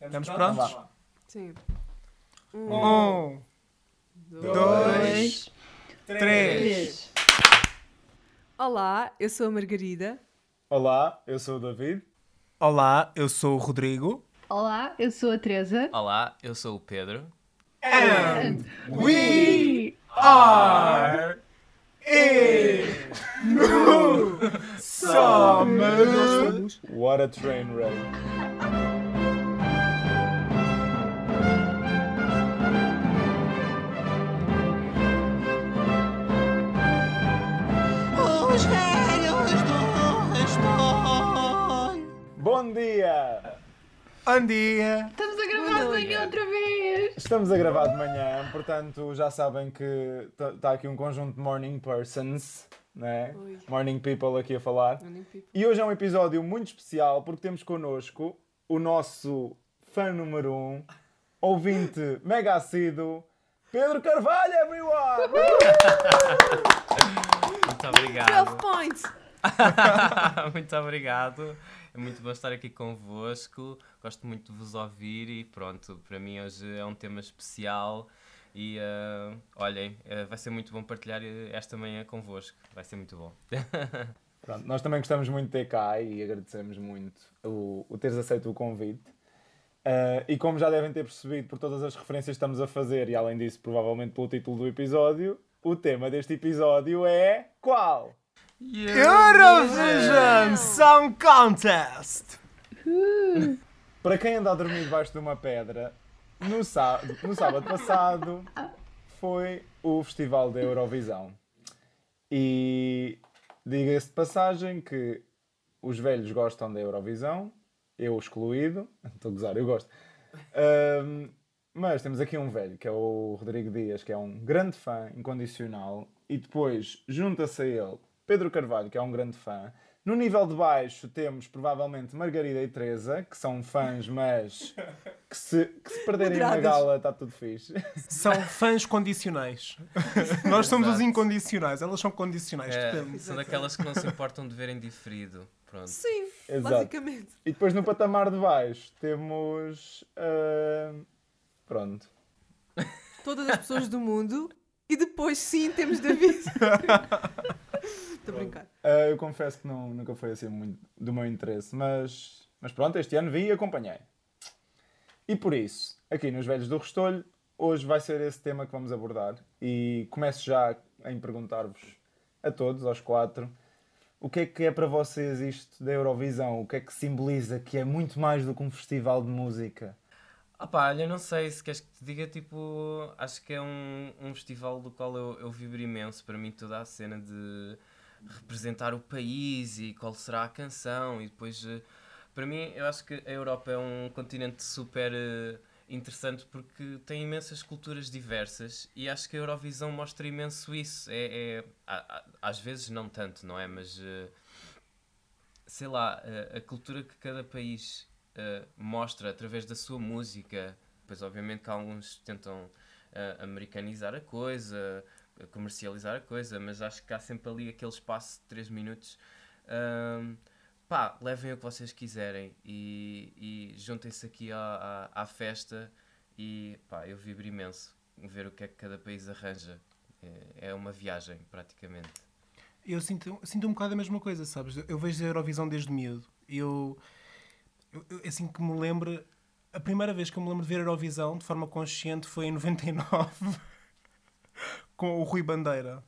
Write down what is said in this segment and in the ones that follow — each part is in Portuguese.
Estamos prontos? Sim. Um, dois, três. Olá, eu sou a Margarida. Olá, eu sou o David. Olá, eu sou o Rodrigo. Olá, eu sou a Teresa. Olá, eu sou o Pedro. And we are in New Summer. What a train wreck. Bom dia! Bom dia. Estamos a gravar de manhã outra vez. Estamos a gravar de manhã, portanto já sabem que está aqui um conjunto de morning persons, né? Morning people aqui a falar. E hoje é um episódio muito especial porque temos connosco o nosso fã número um, ouvinte mega assíduo, Pedro Carvalho, everyone! Muito 12 obrigado. points! muito obrigado. É muito bom estar aqui convosco. Gosto muito de vos ouvir e pronto, para mim hoje é um tema especial. E eh, olhem, eh, vai ser muito bom partilhar eh, esta manhã convosco. Vai ser muito bom. Pronto, nós também gostamos muito de ter cá e agradecemos muito o, o teres aceito o convite. Ah, e como já devem ter percebido por todas as referências que estamos a fazer, e além disso, provavelmente pelo título do episódio, o tema deste episódio é qual? Eurovision Song Contest. Para quem anda a dormir debaixo de uma pedra, no, sá- no sábado passado foi o Festival da Eurovisão. E diga-se de passagem que os velhos gostam da Eurovisão, eu excluído, estou a gozar, eu gosto. Ahm, mas temos aqui um velho, que é o Rodrigo Dias, que é um grande fã incondicional, e depois junta-se a ele Pedro Carvalho, que é um grande fã. No nível de baixo temos provavelmente Margarida e Teresa, que são fãs, mas que se, que se perderem na Moderadas. gala está tudo fixe. São fãs condicionais. Nós somos os Exato. incondicionais, elas são condicionais, É, depende. são daquelas que não se importam de verem diferido. Pronto. Sim, Exato. basicamente. E depois no patamar de baixo temos. ah, pronto. Todas as pessoas do mundo. E depois, sim, temos David. Estou a brincar. Ah, eu confesso que não, nunca foi assim muito do meu interesse, mas, mas pronto, este ano vim e acompanhei. E por isso, aqui nos Velhos do Restolho, hoje vai ser esse tema que vamos abordar. E começo já em perguntar-vos a todos, aos quatro, o que é que é para vocês isto da Eurovisão? O que é que simboliza que é muito mais do que um festival de música? Ah pá, olha, não sei se queres que te diga, tipo, acho que é um, um festival do qual eu, eu vibro imenso. Para mim, toda a cena de representar o país e qual será a canção. E depois, eh, para mim, eu acho que a Europa é um continente super eh, interessante porque tem imensas culturas diversas e acho que a Eurovisão mostra imenso isso. É, é- às vezes, não tanto, não é? Mas. eh, sei lá, a, cultura que cada país mostra através da sua música. Pois, obviamente, que alguns tentam americanizar a coisa, comercializar a coisa, mas acho que há sempre ali aquele espaço de 3 minutos. Ahm, pá, levem o que vocês quiserem e, e juntem-se aqui à, à, à festa. E pá, eu vibro imenso ver o que é que cada país arranja. É, é uma viagem, praticamente. Eu sinto, sinto um bocado a mesma coisa, sabes? Eu vejo a Eurovisão desde miúdo. Eu, eu, eu- assim que me lembro, a primeira vez que eu me lembro de ver a Eurovisão de forma consciente foi em 99, com o Rui Bandeira.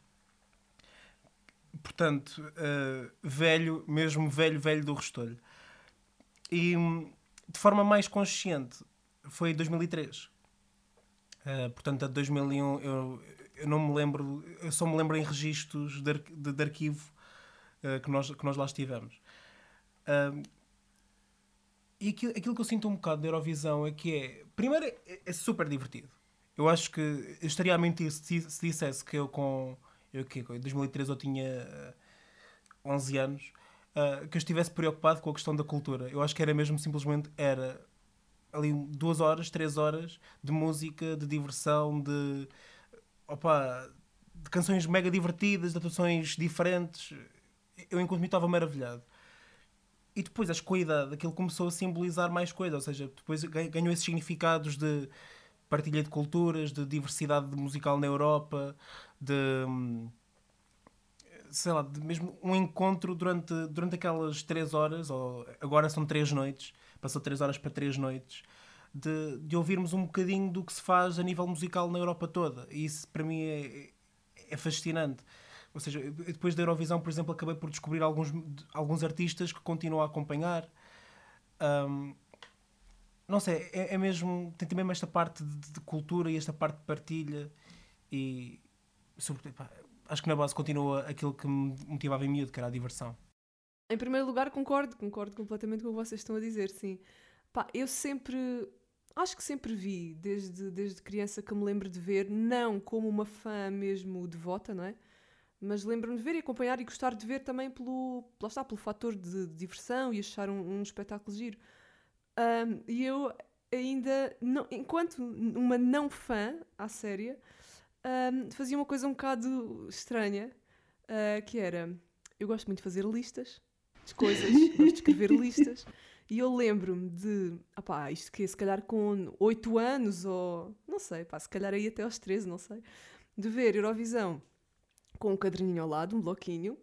Portanto, eh, velho, mesmo velho, velho do Restolho. E hum, de forma mais consciente foi em 2003. Eh, portanto, a de 2001 eu, eu não me lembro, eu só me lembro em registros de, de- de arquivo eh, que, nós, que nós lá estivemos. Ahm, e aquilo, aquilo que eu sinto um bocado da Eurovisão é que é, primeiro, é, é super divertido. Eu acho que eu estaria a mentir se, se dissesse que eu com, eu que em 2013 eu tinha eh, 11 anos, ah, que eu estivesse preocupado com a questão da cultura. Eu acho que era mesmo simplesmente, era ali duas horas, três horas de música, de diversão, de opa, de canções mega divertidas, de atuações diferentes. Eu enquanto me estava maravilhado. e depois, acho que com a idade, aquilo começou a simbolizar mais coisas, ou seja, depois ga- ganhou esses significados de partilha de culturas, de diversidade musical na Europa, de. sei lá, de mesmo um encontro durante, durante aquelas três horas, ou agora são três noites, passou três horas para três noites, de, de ouvirmos um bocadinho do que se faz a nível musical na Europa toda. E isso para mim é, é fascinante. Ou seja, depois da Eurovisão, por exemplo, acabei por descobrir alguns, alguns artistas que continuo a acompanhar. Ahm, não sei, é, é mesmo. Tem também esta parte de, de cultura e esta parte de partilha. E, sobretudo, pá, acho que na base continua aquilo que me motivava em miúdo, que era a diversão. Em primeiro lugar, concordo, concordo completamente com o que vocês estão a dizer, sim. Pá, eu sempre, acho que sempre vi, desde, desde criança que me lembro de ver, não como uma fã mesmo devota, não é? Mas lembro-me de ver e acompanhar e gostar de ver também pelo, lá está, pelo fator de, diversão e achar um, um espetáculo giro. Ahm, e eu ainda, não- enquanto uma não fã à séria, ahm, fazia uma coisa um bocado estranha, ah, que era, eu gosto muito de fazer listas de coisas, gosto de escrever listas, e eu lembro-me de, ah pá, isto que é, se calhar com 8 anos, ou não sei, pá, se calhar aí até aos 13, não sei, de ver Eurovisão com um caderninho ao lado, um bloquinho,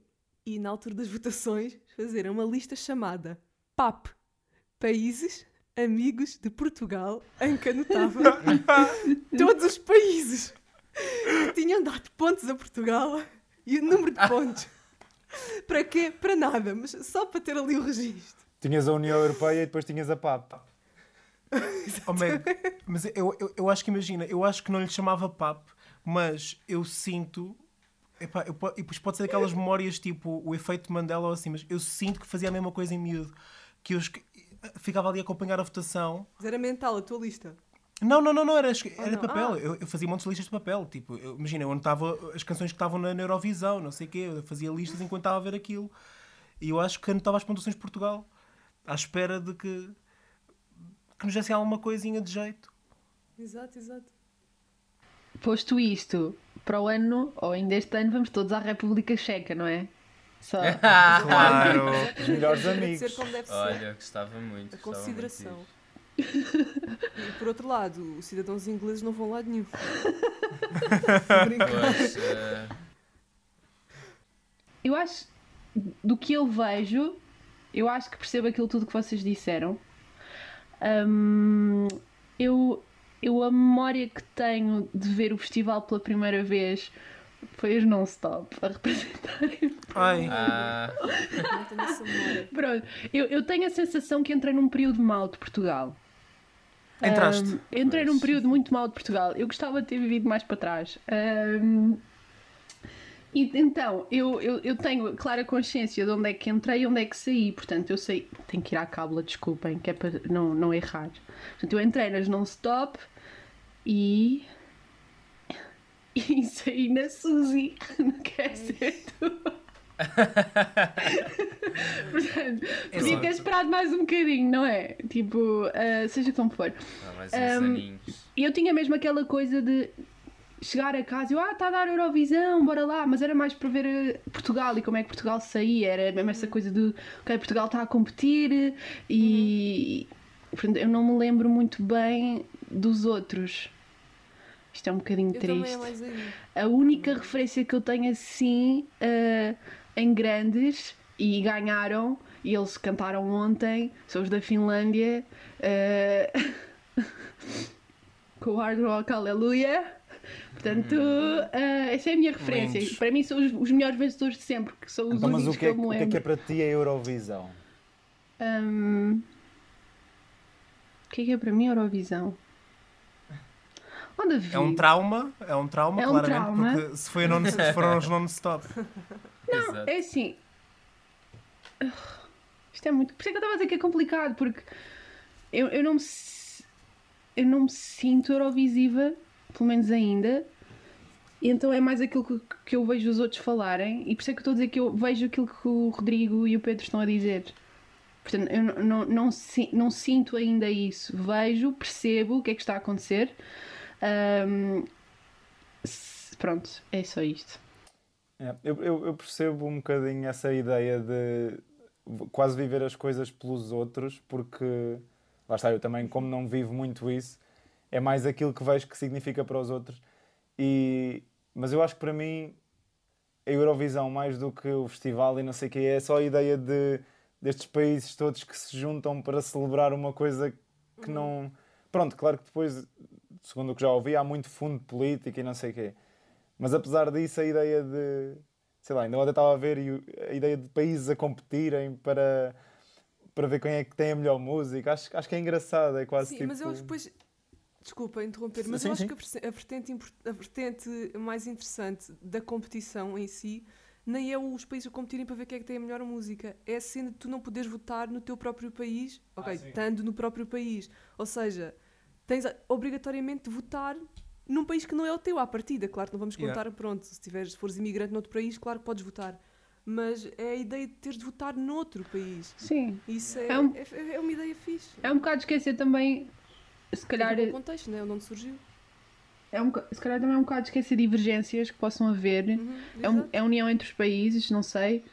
e na altura das votações fazer uma lista chamada PAP Países Amigos de Portugal, em que anotava todos os países que tinham dado pontos a Portugal e o número de pontos. Para quê? Para nada, mas só para ter ali o registro. Tinhas a União Europeia e depois tinhas a PAP. Oh, man, mas eu, eu, eu acho que imagina, eu acho que não lhe chamava PAP, mas eu sinto. Epá, eu, e depois pode ser aquelas memórias tipo o efeito Mandela ou assim, mas eu sinto que fazia a mesma coisa em miúdo. Que eu ficava ali a acompanhar a votação. Mas era mental a tua lista. Não, não, não, não era, Oh, era não. papel. Ah. Eu, eu fazia montes de listas de papel. Tipo, eu, imagina, eu anotava as canções que estavam na, na Eurovisão, não sei o quê, eu fazia listas enquanto estava a ver aquilo. E eu acho que anotava as pontuações de Portugal à espera de que, que nos dessem alguma coisinha de jeito. Exato, exato. Posto isto, para o ano, ou ainda este ano, vamos todos à República Checa, não é? Só. Claro! Os melhores de amigos. ser como deve ser. Olha, gostava muito. A gostava muito consideração. disso. E por outro lado, os cidadãos ingleses não vão lá nenhum. Brincando. Pois, eh, Eu acho, do que eu vejo, eu acho que percebo aquilo tudo que vocês disseram. Hum, eu, eu, a memória que tenho de ver o festival pela primeira vez foi os non-stop a representarem. Ai, ah. Pronto, eu, eu tenho a sensação que entrei num período mau de Portugal. entraste. Hum, entrei num período muito mau de Portugal. Eu gostava de ter vivido mais para trás. Hum, e, então, eu, eu, eu tenho clara consciência de onde é que entrei e onde é que saí. Portanto, eu sei. Tenho que ir à cábula, desculpem, que é para não, não errar. Portanto, eu entrei nas non-stop e. E saí na Suzy. Não quer ser tu. Portanto, podia ter esperado mais um bocadinho, não é? Tipo, ah, seja como for. uns Um. E eu tinha mesmo aquela coisa de chegar a casa e eu, ah, está a dar Eurovisão, bora lá, mas era mais para ver eh, Portugal e como é que Portugal saía, era mesmo essa coisa de, ok, Portugal está a competir e portanto, eu não me lembro muito bem dos outros. Isto é um bocadinho Eu também triste. é. A única referência que eu tenho assim eh, em grandes e ganharam e eles cantaram ontem, são os da Finlândia eh, com o Hard Rock Aleluia. Portanto, eh, essa é a minha referência. Lindos. Para mim são os, os melhores vencedores de sempre, que são os Então, mas únicos o que, é, eu me o que é lembro. que é para ti a Eurovisão? Hum, o que é que é para mim a Eurovisão? Onde a É um trauma, é um trauma, É um claramente, trauma. porque se, foi non, se foram os non-stop. Exato. É assim. Isto é muito. Por isso é que eu estava a dizer que é complicado, porque eu, eu não me. Eu não me sinto Eurovisiva, pelo menos ainda. Então é mais aquilo que, que eu vejo os outros falarem. E por isso é que eu estou a dizer que eu vejo aquilo que o Rodrigo e o Pedro estão a dizer. Portanto, eu não, não, não, não sinto ainda isso. Vejo, percebo o que é que está a acontecer. S- pronto, é só isto. É, eu, eu, eu percebo um bocadinho essa ideia de quase viver as coisas pelos outros, porque lá está, eu também, como não vivo muito isso, é mais aquilo que vejo que significa para os outros. E, mas eu acho que para mim a Eurovisão, mais do que o festival e não sei o que, é só a ideia de, destes países todos que se juntam para celebrar uma coisa que não. Pronto, claro que depois, segundo o que já ouvi, há muito fundo político e não sei o quê. Mas apesar disso, a ideia de. Sei lá, ainda ontem estava a ver e a ideia de países a competirem para, para ver quem é que tem a melhor música. Acho, acho que é engraçado, é quase Sim, tipo. mas eu acho que depois. Desculpa interromper, mas Sim, eu acho sim. que a vertente, a vertente mais interessante da competição em si nem é os países a competirem para ver quem é que tem a melhor música. É a cena de tu não poderes votar no teu próprio país, ok, estando no próprio país. Ou seja, tens obrigatoriamente de votar num país que não é o teu à partida. Claro que não vamos Yeah. contar, pronto, se, tiveres, se fores imigrante noutro país, claro que podes votar. Mas é a ideia de teres de votar noutro país. Sim. Isso é, É um- é, é uma ideia fixe. É um bocado esquecer também, se calhar, o contexto, né? Onde onde surgiu. é um, se calhar também é um bocado esquecer divergências que possam haver. Uhum, É, um, é a união entre os países, não sei.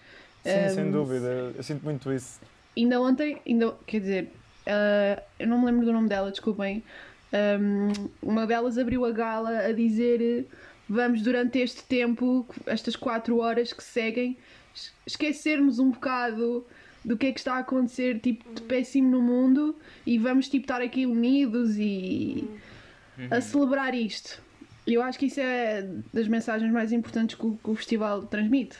Sim, sem Um, dúvida. Eu sinto muito isso. Ainda ontem, ainda, quer dizer, ah, eu não me lembro do nome dela, desculpem. Ahm, uma delas abriu a gala a dizer: vamos durante este tempo, estas quatro horas que seguem, es- esquecermos um bocado do que é que está a acontecer tipo, de péssimo no mundo e vamos tipo, estar aqui unidos e a celebrar isto. Eu acho que isso é das mensagens mais importantes que o, que o festival transmite.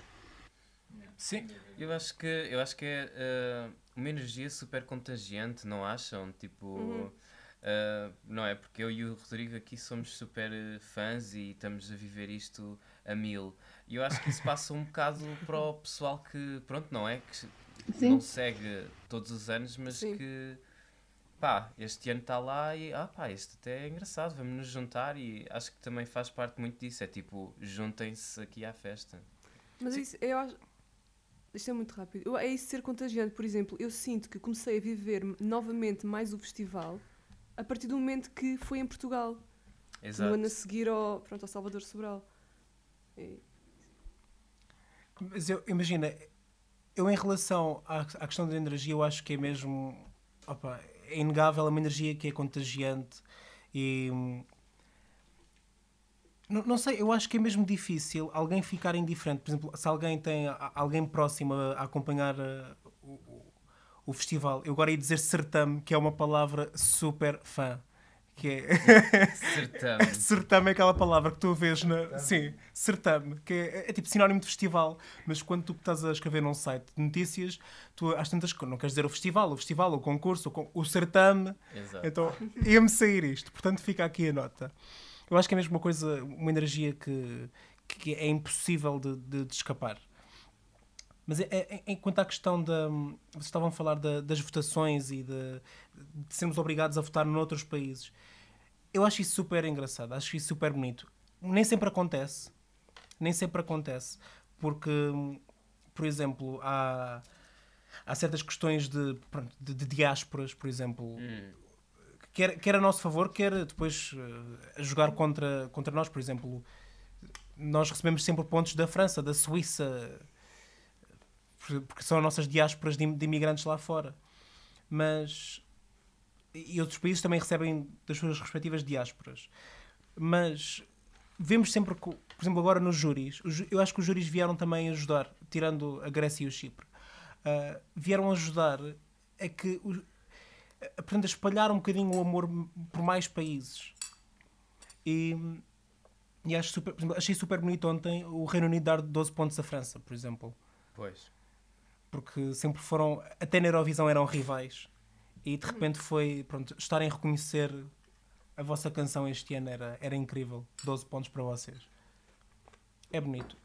Sim. Eu acho que, eu acho que é eh, uma energia super contagiante, não acham? Tipo, eh, não é? Porque eu e o Rodrigo aqui somos super eh, fãs e estamos a viver isto a mil. E eu acho que isso passa um bocado para o pessoal que, pronto, não é? Que Sim. não segue todos os anos, mas Sim. que pá, este ano está lá e ah pá, isto até é engraçado, vamos nos juntar e acho que também faz parte muito disso. É tipo, juntem-se aqui à festa. Mas isso, eu acho. Isto é muito rápido. Eu- É isso ser contagiante. Por exemplo, eu sinto que comecei a viver novamente mais o festival a partir do momento que foi em Portugal. No Exato. ano a seguir ao, pronto, ao Salvador Sobral. E- Mas eu, imagina, eu em relação à, à questão da energia, eu acho que é mesmo. opa, é inegável, é uma energia que é contagiante e. Não, não sei, eu acho que é mesmo difícil alguém ficar indiferente. Por exemplo, se alguém tem alguém próximo a, a acompanhar uh, o, o- festival, eu agora ia dizer certame, que é uma palavra super fã. Que é. Certame. Certame é aquela palavra que tu vês na. Sim, certame, que é, é tipo sinónimo de festival, mas quando tu estás a escrever num site de notícias, tu às tantas não queres dizer o festival, o festival, o concurso, o, con- o certame, Exato. então ia-me sair isto, portanto fica aqui a nota. Eu acho que é mesmo uma coisa, uma energia que, que é impossível de, de- de escapar. Mas é, é, é- quanto à questão da. Vocês estavam a falar da- das votações e de, de sermos obrigados a votar noutros países. Eu acho isso super engraçado, acho isso super bonito. Nem sempre acontece. Nem sempre acontece. Porque, por exemplo, há, há certas questões de, pronto, de, de diásporas, por exemplo, Hum. Quer, quer a nosso favor, quer depois a jogar contra, contra nós. Por exemplo, nós recebemos sempre pontos da França, da Suíça, por- porque são as nossas diásporas de, im- de imigrantes lá fora. Mas. E outros países também recebem das suas respectivas diásporas. Mas vemos sempre, por exemplo, agora nos júris, eu acho que os júris vieram também ajudar, tirando a Grécia e o Chipre, ah, vieram ajudar a que o- a, espalhar um bocadinho o amor por mais países. E, e acho super, por exemplo, achei super bonito ontem o Reino Unido dar 12 pontos à França, por exemplo. Pois. Porque sempre foram, até na Eurovisão eram rivais. E de repente foi, pronto, estarem a reconhecer a vossa canção este ano era, era incrível. 12 pontos para vocês. É bonito.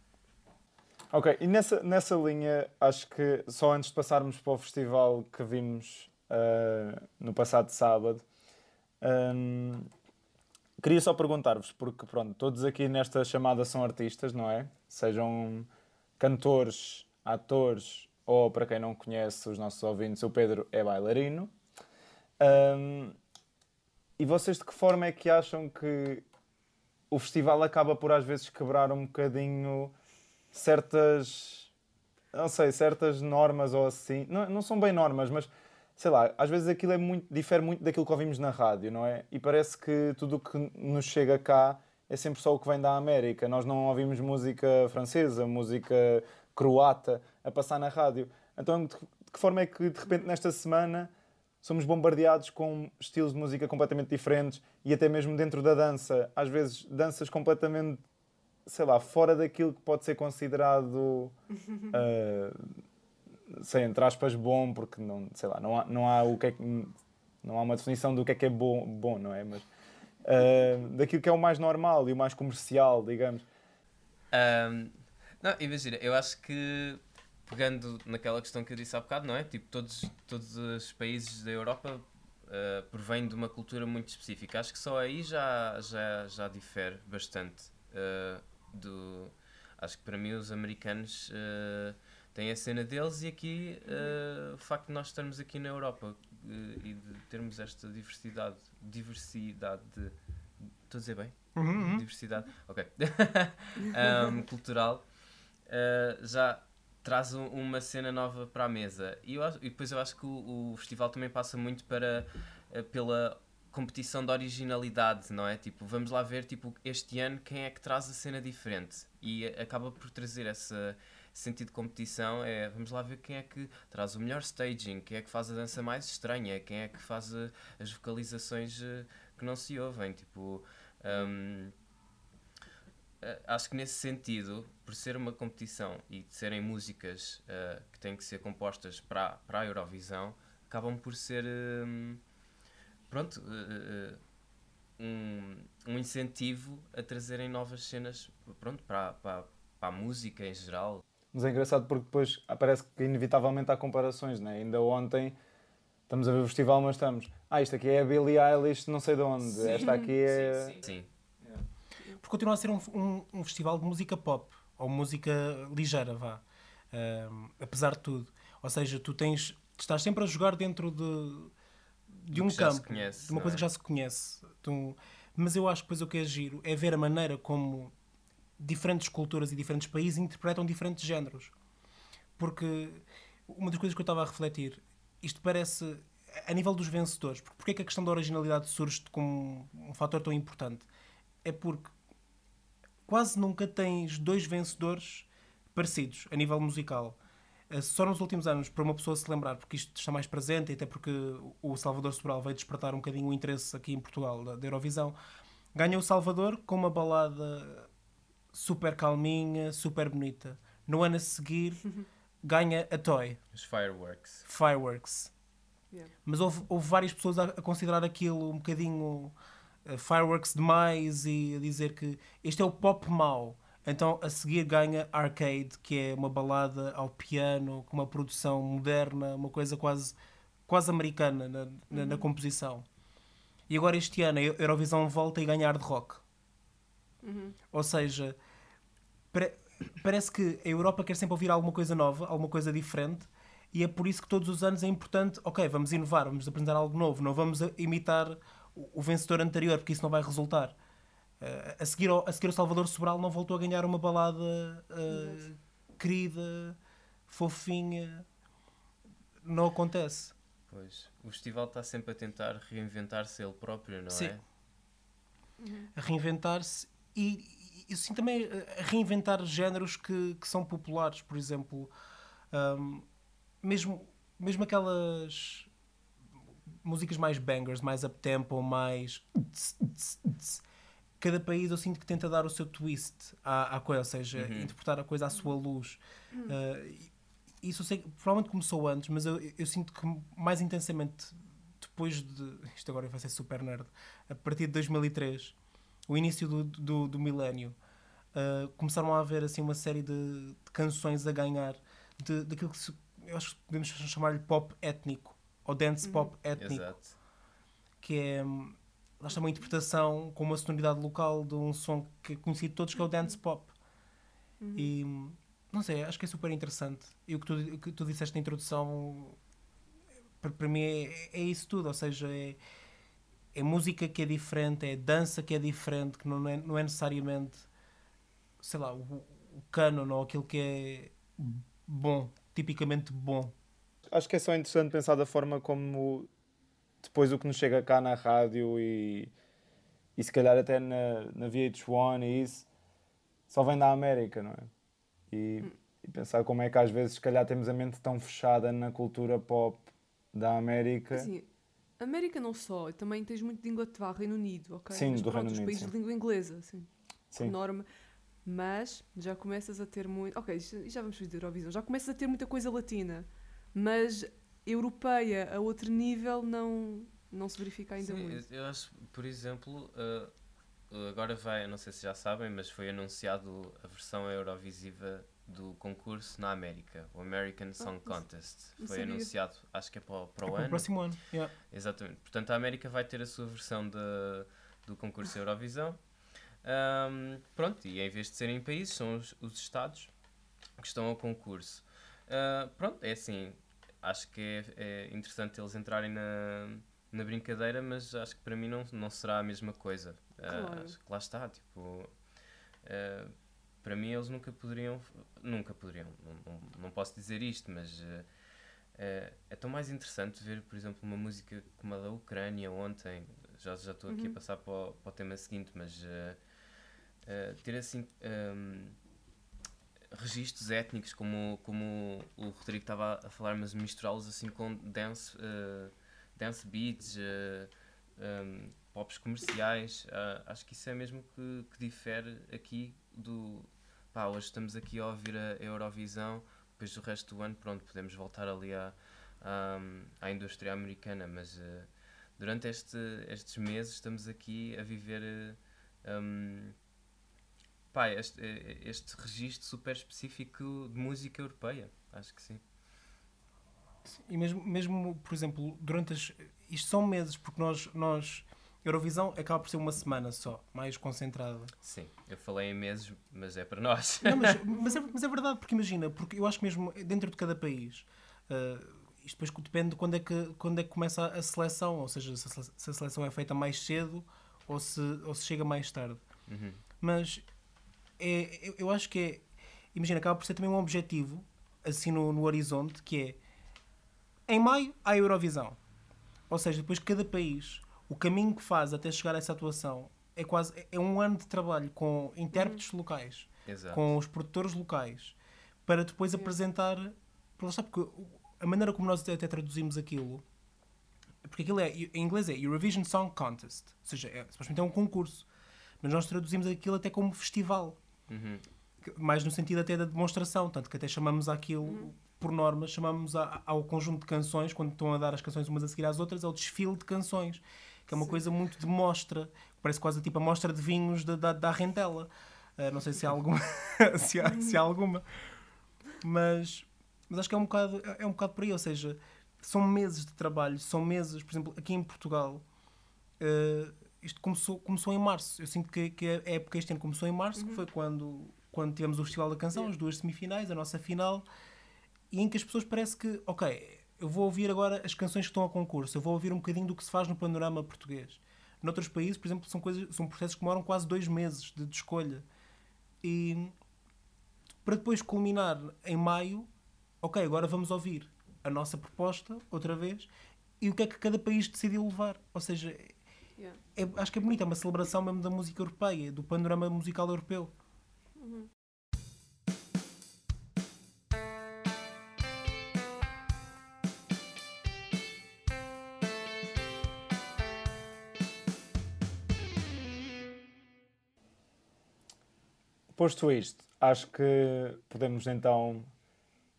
Ok, e nessa, nessa linha, acho que só antes de passarmos para o festival que vimos ah, no passado sábado, hum, queria só perguntar-vos, porque pronto, todos aqui nesta chamada são artistas, não é? Sejam cantores, atores ou, para quem não conhece os nossos ouvintes, o Pedro é bailarino. Hum, e vocês de que forma é que acham que o festival acaba por às vezes quebrar um bocadinho certas não sei, certas normas ou assim. Não, não são bem normas, mas sei lá, às vezes aquilo é muito, difere muito daquilo que ouvimos na rádio, não é? E parece que tudo o que nos chega cá é sempre só o que vem da América. Nós não ouvimos música francesa, música croata a passar na rádio. Então, de que forma é que de repente nesta semana somos bombardeados com estilos de música completamente diferentes e até mesmo dentro da dança, às vezes danças completamente, sei lá, fora daquilo que pode ser considerado, ah, sei, entre aspas, bom, porque não, sei lá, não há, não há o que é que- não há uma definição do que é que é bom, bom não é? Mas ah, daquilo que é o mais normal e o mais comercial, digamos. Ahm, não, imagina, eu acho que pegando naquela questão que eu disse há bocado, não é? Tipo, todos, todos os países da Europa ah, provêm de uma cultura muito específica. Acho que só aí já, já, já difere bastante. ah, do, acho que para mim os americanos ah, têm a cena deles e aqui ah, o facto de nós estarmos aqui na Europa eh, e de termos esta diversidade, diversidade de. Estou a dizer bem? Uhum, uhum. diversidade, ok, Ahm, cultural, ah, já traz um- uma cena nova para a mesa. E, eu e depois eu acho que o, o festival também passa muito para, pela competição de originalidade, não é? Tipo, vamos lá ver, tipo, este ano quem é que traz a cena diferente. E acaba por trazer esse sentido de competição, é, vamos lá ver quem é que traz o melhor staging, quem é que faz a dança mais estranha, quem é que faz ah, as vocalizações ah, que não se ouvem, tipo... ahm, Uh, acho que nesse sentido, por ser uma competição e de serem músicas uh, que têm que ser compostas para, para a Eurovisão, acabam por ser um, pronto, uh, uh, um, um incentivo a trazerem novas cenas pronto, para, para, para a música em geral. Mas é engraçado porque depois parece que inevitavelmente há comparações, né? Ainda ontem estamos a ver o festival, mas estamos. Ah, isto aqui é a Billie Eilish, não sei de onde. Esta aqui é. Sim, porque continua a ser um, um, um festival de música pop ou música ligeira, vá. Ahm, apesar de tudo. Ou seja, tu tens. Estás sempre a jogar dentro de, de um campo, conhece, de uma coisa é? que já se conhece. Tu- mas eu acho que depois o que é giro é ver a maneira como diferentes culturas e diferentes países interpretam diferentes géneros. Porque uma das coisas que eu estava a refletir, isto parece a nível dos vencedores, porque é que a questão da originalidade surge como um fator tão importante? É porque quase nunca tens dois vencedores parecidos a nível musical. Eh, Só nos últimos anos, para uma pessoa se lembrar, porque isto está mais presente, e até porque o Salvador Sobral veio despertar um bocadinho o interesse aqui em Portugal da Eurovisão, ganhou o Salvador com uma balada super calminha, super bonita. No ano a seguir, ganha a Toy, os fireworks. Fireworks. Yeah. Mas houve, houve várias pessoas a, a considerar aquilo um bocadinho uh, fireworks demais e a dizer que este é o pop mau. Então a seguir ganha Arcade, que é uma balada ao piano, com uma produção moderna, uma coisa quase, quase americana na, na, na composição. E agora este ano a Eurovisão volta e ganha hard rock. Ou seja, parece que a Europa quer sempre ouvir alguma coisa nova, alguma coisa diferente, e é por isso que todos os anos é importante, ok, vamos inovar, vamos apresentar algo novo, não vamos imitar o vencedor anterior, porque isso não vai resultar. Eh, a, seguir ao, a seguir o Salvador Sobral não voltou a ganhar uma balada eh, querida, fofinha. Não acontece. Pois, o festival está sempre a tentar reinventar-se ele próprio, não Sim. é? a reinventar-se e, e assim também a reinventar géneros que, que são populares, por exemplo, hum, mesmo, mesmo aquelas músicas mais bangers, mais up-tempo, mais cada país eu sinto que tenta dar o seu twist à, à coisa, ou seja, Uhum. interpretar a coisa à sua luz. Uh, isso eu sei que provavelmente começou antes, mas eu, eu sinto que mais intensamente depois de. Isto agora vai ser super nerd. A partir de 2003, o início do, do, do milénio, uh, começaram a haver assim uma série de, de canções a ganhar de, daquilo que se, eu acho que podemos chamar-lhe pop étnico ou dance pop étnico Exato. que é lá está uma interpretação com uma sonoridade local de um som que é conhecido de todos que é o dance pop. E hum, não sei, acho que é super interessante. E o que tu, o que tu disseste na introdução para, para mim é, é isso tudo, ou seja é, é música que é diferente é dança que é diferente que não é, não é necessariamente sei lá, o, o canon ou aquilo que é bom, tipicamente bom. Acho que é só interessante pensar da forma como depois o que nos chega cá na rádio e, e se calhar até na, na VH1 e isso só vem da América, não é? E, e pensar como é que às vezes se calhar temos a mente tão fechada na cultura pop da América. Assim, América não só, também tens muito de Inglaterra, Reino Unido, ok? Sim, Mas do pronto, Reino os Unido, países sim. de língua inglesa, assim, por Sim. norma. Mas já começas a ter muito. Ok, já já vamos fazer Eurovisão. Já começas a ter muita coisa latina, mas europeia a outro nível não, não se verifica ainda Sim, muito. eu acho, por exemplo, uh, agora vai, não sei se já sabem, mas foi anunciado a versão eurovisiva do concurso na América, o American Song não- Contest. Foi sabia. anunciado, acho que é para, o- para É o para o ano. próximo ano. yeah. Exatamente. Portanto, a América vai ter a sua versão de, do concurso Eurovisão. Ahm, pronto, e em vez de serem países, são os, os Estados que estão ao concurso. Ah, pronto, é assim, acho que é, é interessante eles entrarem na, na brincadeira, mas acho que para mim não, não será a mesma coisa. Ah, Claro. acho que lá está, tipo, ah, para mim eles nunca poderiam, nunca poderiam, não, não, não posso dizer isto, mas ah, é, é tão mais interessante ver, por exemplo, uma música como a da Ucrânia ontem. Já já estou aqui a Uhum. passar para o, para o tema seguinte, mas eh, ter assim ehm, registros étnicos, como, como o Rodrigo estava a falar, mas misturá-los assim com dance, dance beats, eh, ehm, pops comerciais. ah, acho que isso é mesmo que, que difere aqui do. Pá, hoje estamos aqui a ouvir a Eurovisão depois do resto do ano, pronto, podemos voltar ali à, à, à indústria americana, mas eh, durante este, estes meses estamos aqui a viver eh, um, pá, este, este registro super específico de música europeia, acho que sim. E mesmo, mesmo, por exemplo, durante as. Isto são meses, porque nós. nós Eurovisão acaba por ser uma semana só, mais concentrada. Sim, eu falei em meses, mas é para nós. Não, mas, mas, é, mas é verdade, porque imagina, porque eu acho que mesmo dentro de cada país, ah, isto depois depende de quando é, que, quando é que começa a seleção, ou seja, se a, sele- se a seleção é feita mais cedo ou se, ou se chega mais tarde. Uhum. Mas é, eu, eu acho que é. Imagina, acaba por ser também um objetivo, assim no, no horizonte, que é em maio há a Eurovisão. Ou seja, depois cada país, o caminho que faz até chegar a essa atuação é quase é um ano de trabalho com intérpretes locais, Exato. com os produtores locais, para depois apresentar. Porque, a maneira como nós até traduzimos aquilo. Porque aquilo é, em inglês é Eurovision Song Contest, ou seja, é, supostamente é um concurso, mas nós traduzimos aquilo até como festival Uhum. mais no sentido até da demonstração, tanto que até chamamos aquilo, por norma, chamamos a- ao conjunto de canções, quando estão a dar as canções umas a seguir às outras, é o desfile de canções, que é uma Sim. coisa muito de mostra, parece quase tipo a mostra de vinhos da, da, da Rentela. Ah, não sei se há alguma, se, há, se há alguma, mas, mas acho que é um, bocado, é um bocado por aí, ou seja, são meses de trabalho, são meses, por exemplo, aqui em Portugal, ah, isto começou, começou em março. Eu sinto que, que a época este ano começou em março, que foi quando, quando tivemos o Festival da Canção, as duas semifinais, a nossa final, e em que as pessoas parece que, ok, eu vou ouvir agora as canções que estão a concurso, eu vou ouvir um bocadinho do que se faz no panorama português. Noutros países, por exemplo, são, coisas, são processos que demoram quase dois meses de, de escolha. E para depois culminar em maio, ok, agora vamos ouvir a nossa proposta, outra vez, e o que é que cada país decidiu levar. Ou seja, Yeah. é- acho que é bonito, é uma celebração mesmo da música europeia, do panorama musical europeu. Posto isto, acho que podemos então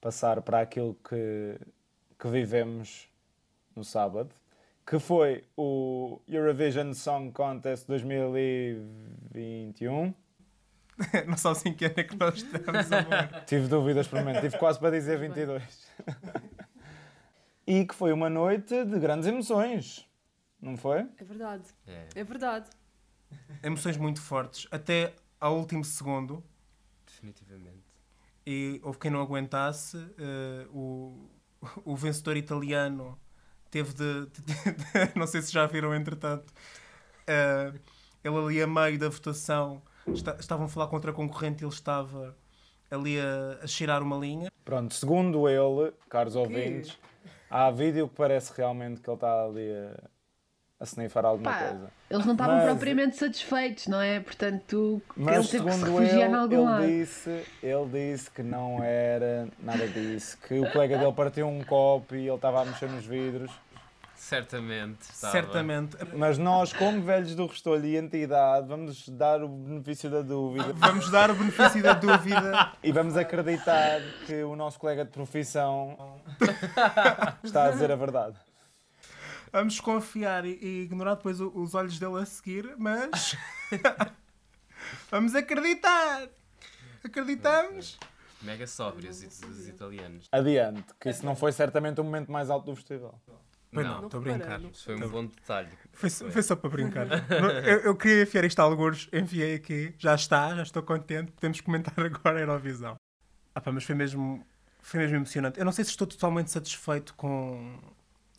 passar para aquilo que, que vivemos no sábado, que foi o Eurovision Song Contest 2021. não sabes em que ano é que nós estamos agora. Tive dúvidas por um momento, tive quase para dizer 22. e que foi uma noite de grandes emoções, não foi? É verdade, É, é verdade. Emoções muito fortes, até ao último segundo. definitivamente. E houve quem não aguentasse. eh, o, o vencedor italiano teve de. de- de- não sei se já viram, entretanto. eh, ele ali a meio da votação está- estavam a falar contra a concorrente e ele estava ali a, a cheirar uma linha. Pronto, segundo ele, caros ouvintes, há vídeo que parece realmente que ele está ali a, a snifar alguma Pá, coisa. Eles não estavam Mas- propriamente satisfeitos, não é? Portanto, Mas ele teve que se refugiar ele, em algum lado. ele disse, ele disse que não era nada disso, que o colega dele partiu um copo e ele estava a mexer nos vidros. Certamente. estava. Certamente. Mas nós, como velhos do Restolho e entidade, vamos dar o benefício da dúvida Vamos dar o benefício da dúvida. e vamos acreditar que o nosso colega de profissão está a dizer a verdade. Vamos confiar e, e ignorar depois o- os olhos dele a seguir, mas. Vamos acreditar! Acreditamos! Mega sóbrios os italianos. Adiante, que isso não foi certamente o momento mais alto do festival. Pois Não, estou a brincar. Isso foi um bom detalhe. Foi, foi só para brincar. Eu, eu queria enfiar isto a alguns, enfiei aqui, já está, já estou contente, podemos comentar agora a Eurovisão. Ah pá, mas foi mesmo, foi mesmo emocionante. Eu não sei se estou totalmente satisfeito com.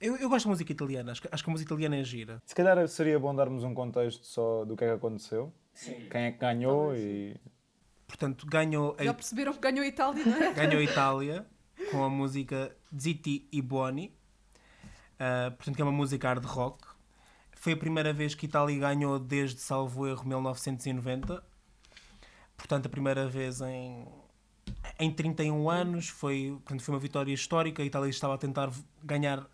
Eu, eu gosto de música italiana, acho que, acho que a música italiana é gira. Se calhar seria bom darmos um contexto só do que é que aconteceu, quem é que ganhou e Portanto, ganhou Já a, perceberam que ganhou a Itália, não é? ganhou a Itália com a música Zitti e Buoni, Ah, portanto, que é uma música hard rock. Foi a primeira vez que a Itália ganhou desde, salvo erro, 1990. Portanto, a primeira vez em, em 31 anos. Foi, portanto, foi uma vitória histórica. A Itália estava a tentar ganhar.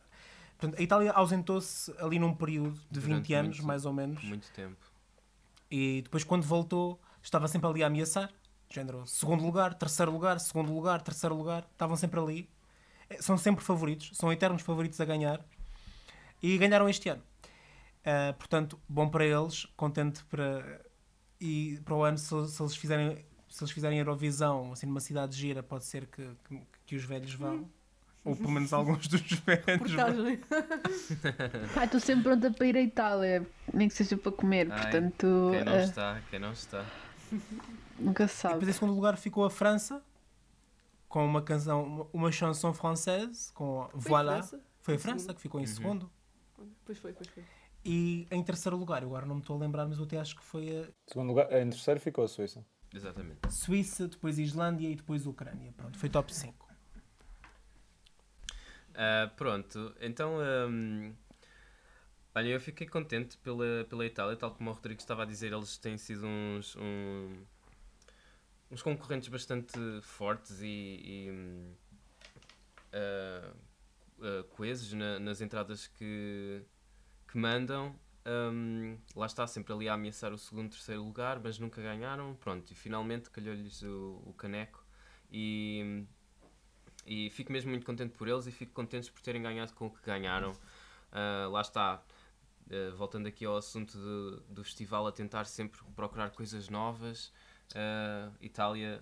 Portanto, a Itália ausentou-se ali num período de 20 Durante anos, muito- mais ou menos. Muito tempo. E depois, quando voltou, estava sempre ali a ameaçar. Género, segundo lugar, terceiro lugar, segundo lugar, terceiro lugar. Estavam sempre ali. Eh, São sempre favoritos, são eternos favoritos a ganhar. E ganharam este ano. Ah, portanto, bom para eles, contente para. E para o ano, se, se eles fizerem. Se eles fizerem Eurovisão, assim, numa cidade gira, pode ser que, que, que os velhos vão. Ou pelo menos alguns dos vão. Portagem. Pá, estou sempre pronta para ir à Itália, nem que seja para comer, Ai, portanto, Quem não eh, está, quem não está. nunca se E sabe. depois em segundo lugar ficou a França, com uma canção, uma- chanson française, com Foi Voilà. França? Foi a França segundo. que ficou em Uhum. segundo. Pois foi, pois foi. E em terceiro lugar, agora não me estou a lembrar, mas eu até acho que foi segundo lugar, em terceiro ficou a Suíça. Exatamente. a Suíça, depois Islândia e depois Ucrânia. Pronto, foi top 5. Ah, pronto, então. hum, olha, eu fiquei contente pela, pela Itália, tal como o Rodrigo estava a dizer, eles têm sido uns. um- uns concorrentes bastante fortes e. e, hum, ah, ah, coesos na- nas entradas que, que mandam. Hum, lá está, sempre ali a ameaçar o segundo, terceiro lugar, mas nunca ganharam. Pronto, e finalmente calhou-lhes o, o caneco. E, e fico mesmo muito contente por eles e fico contentes por terem ganhado com o que ganharam. Ah, lá está, ah, voltando aqui ao assunto do, do festival, a tentar sempre procurar coisas novas. Ah, Itália,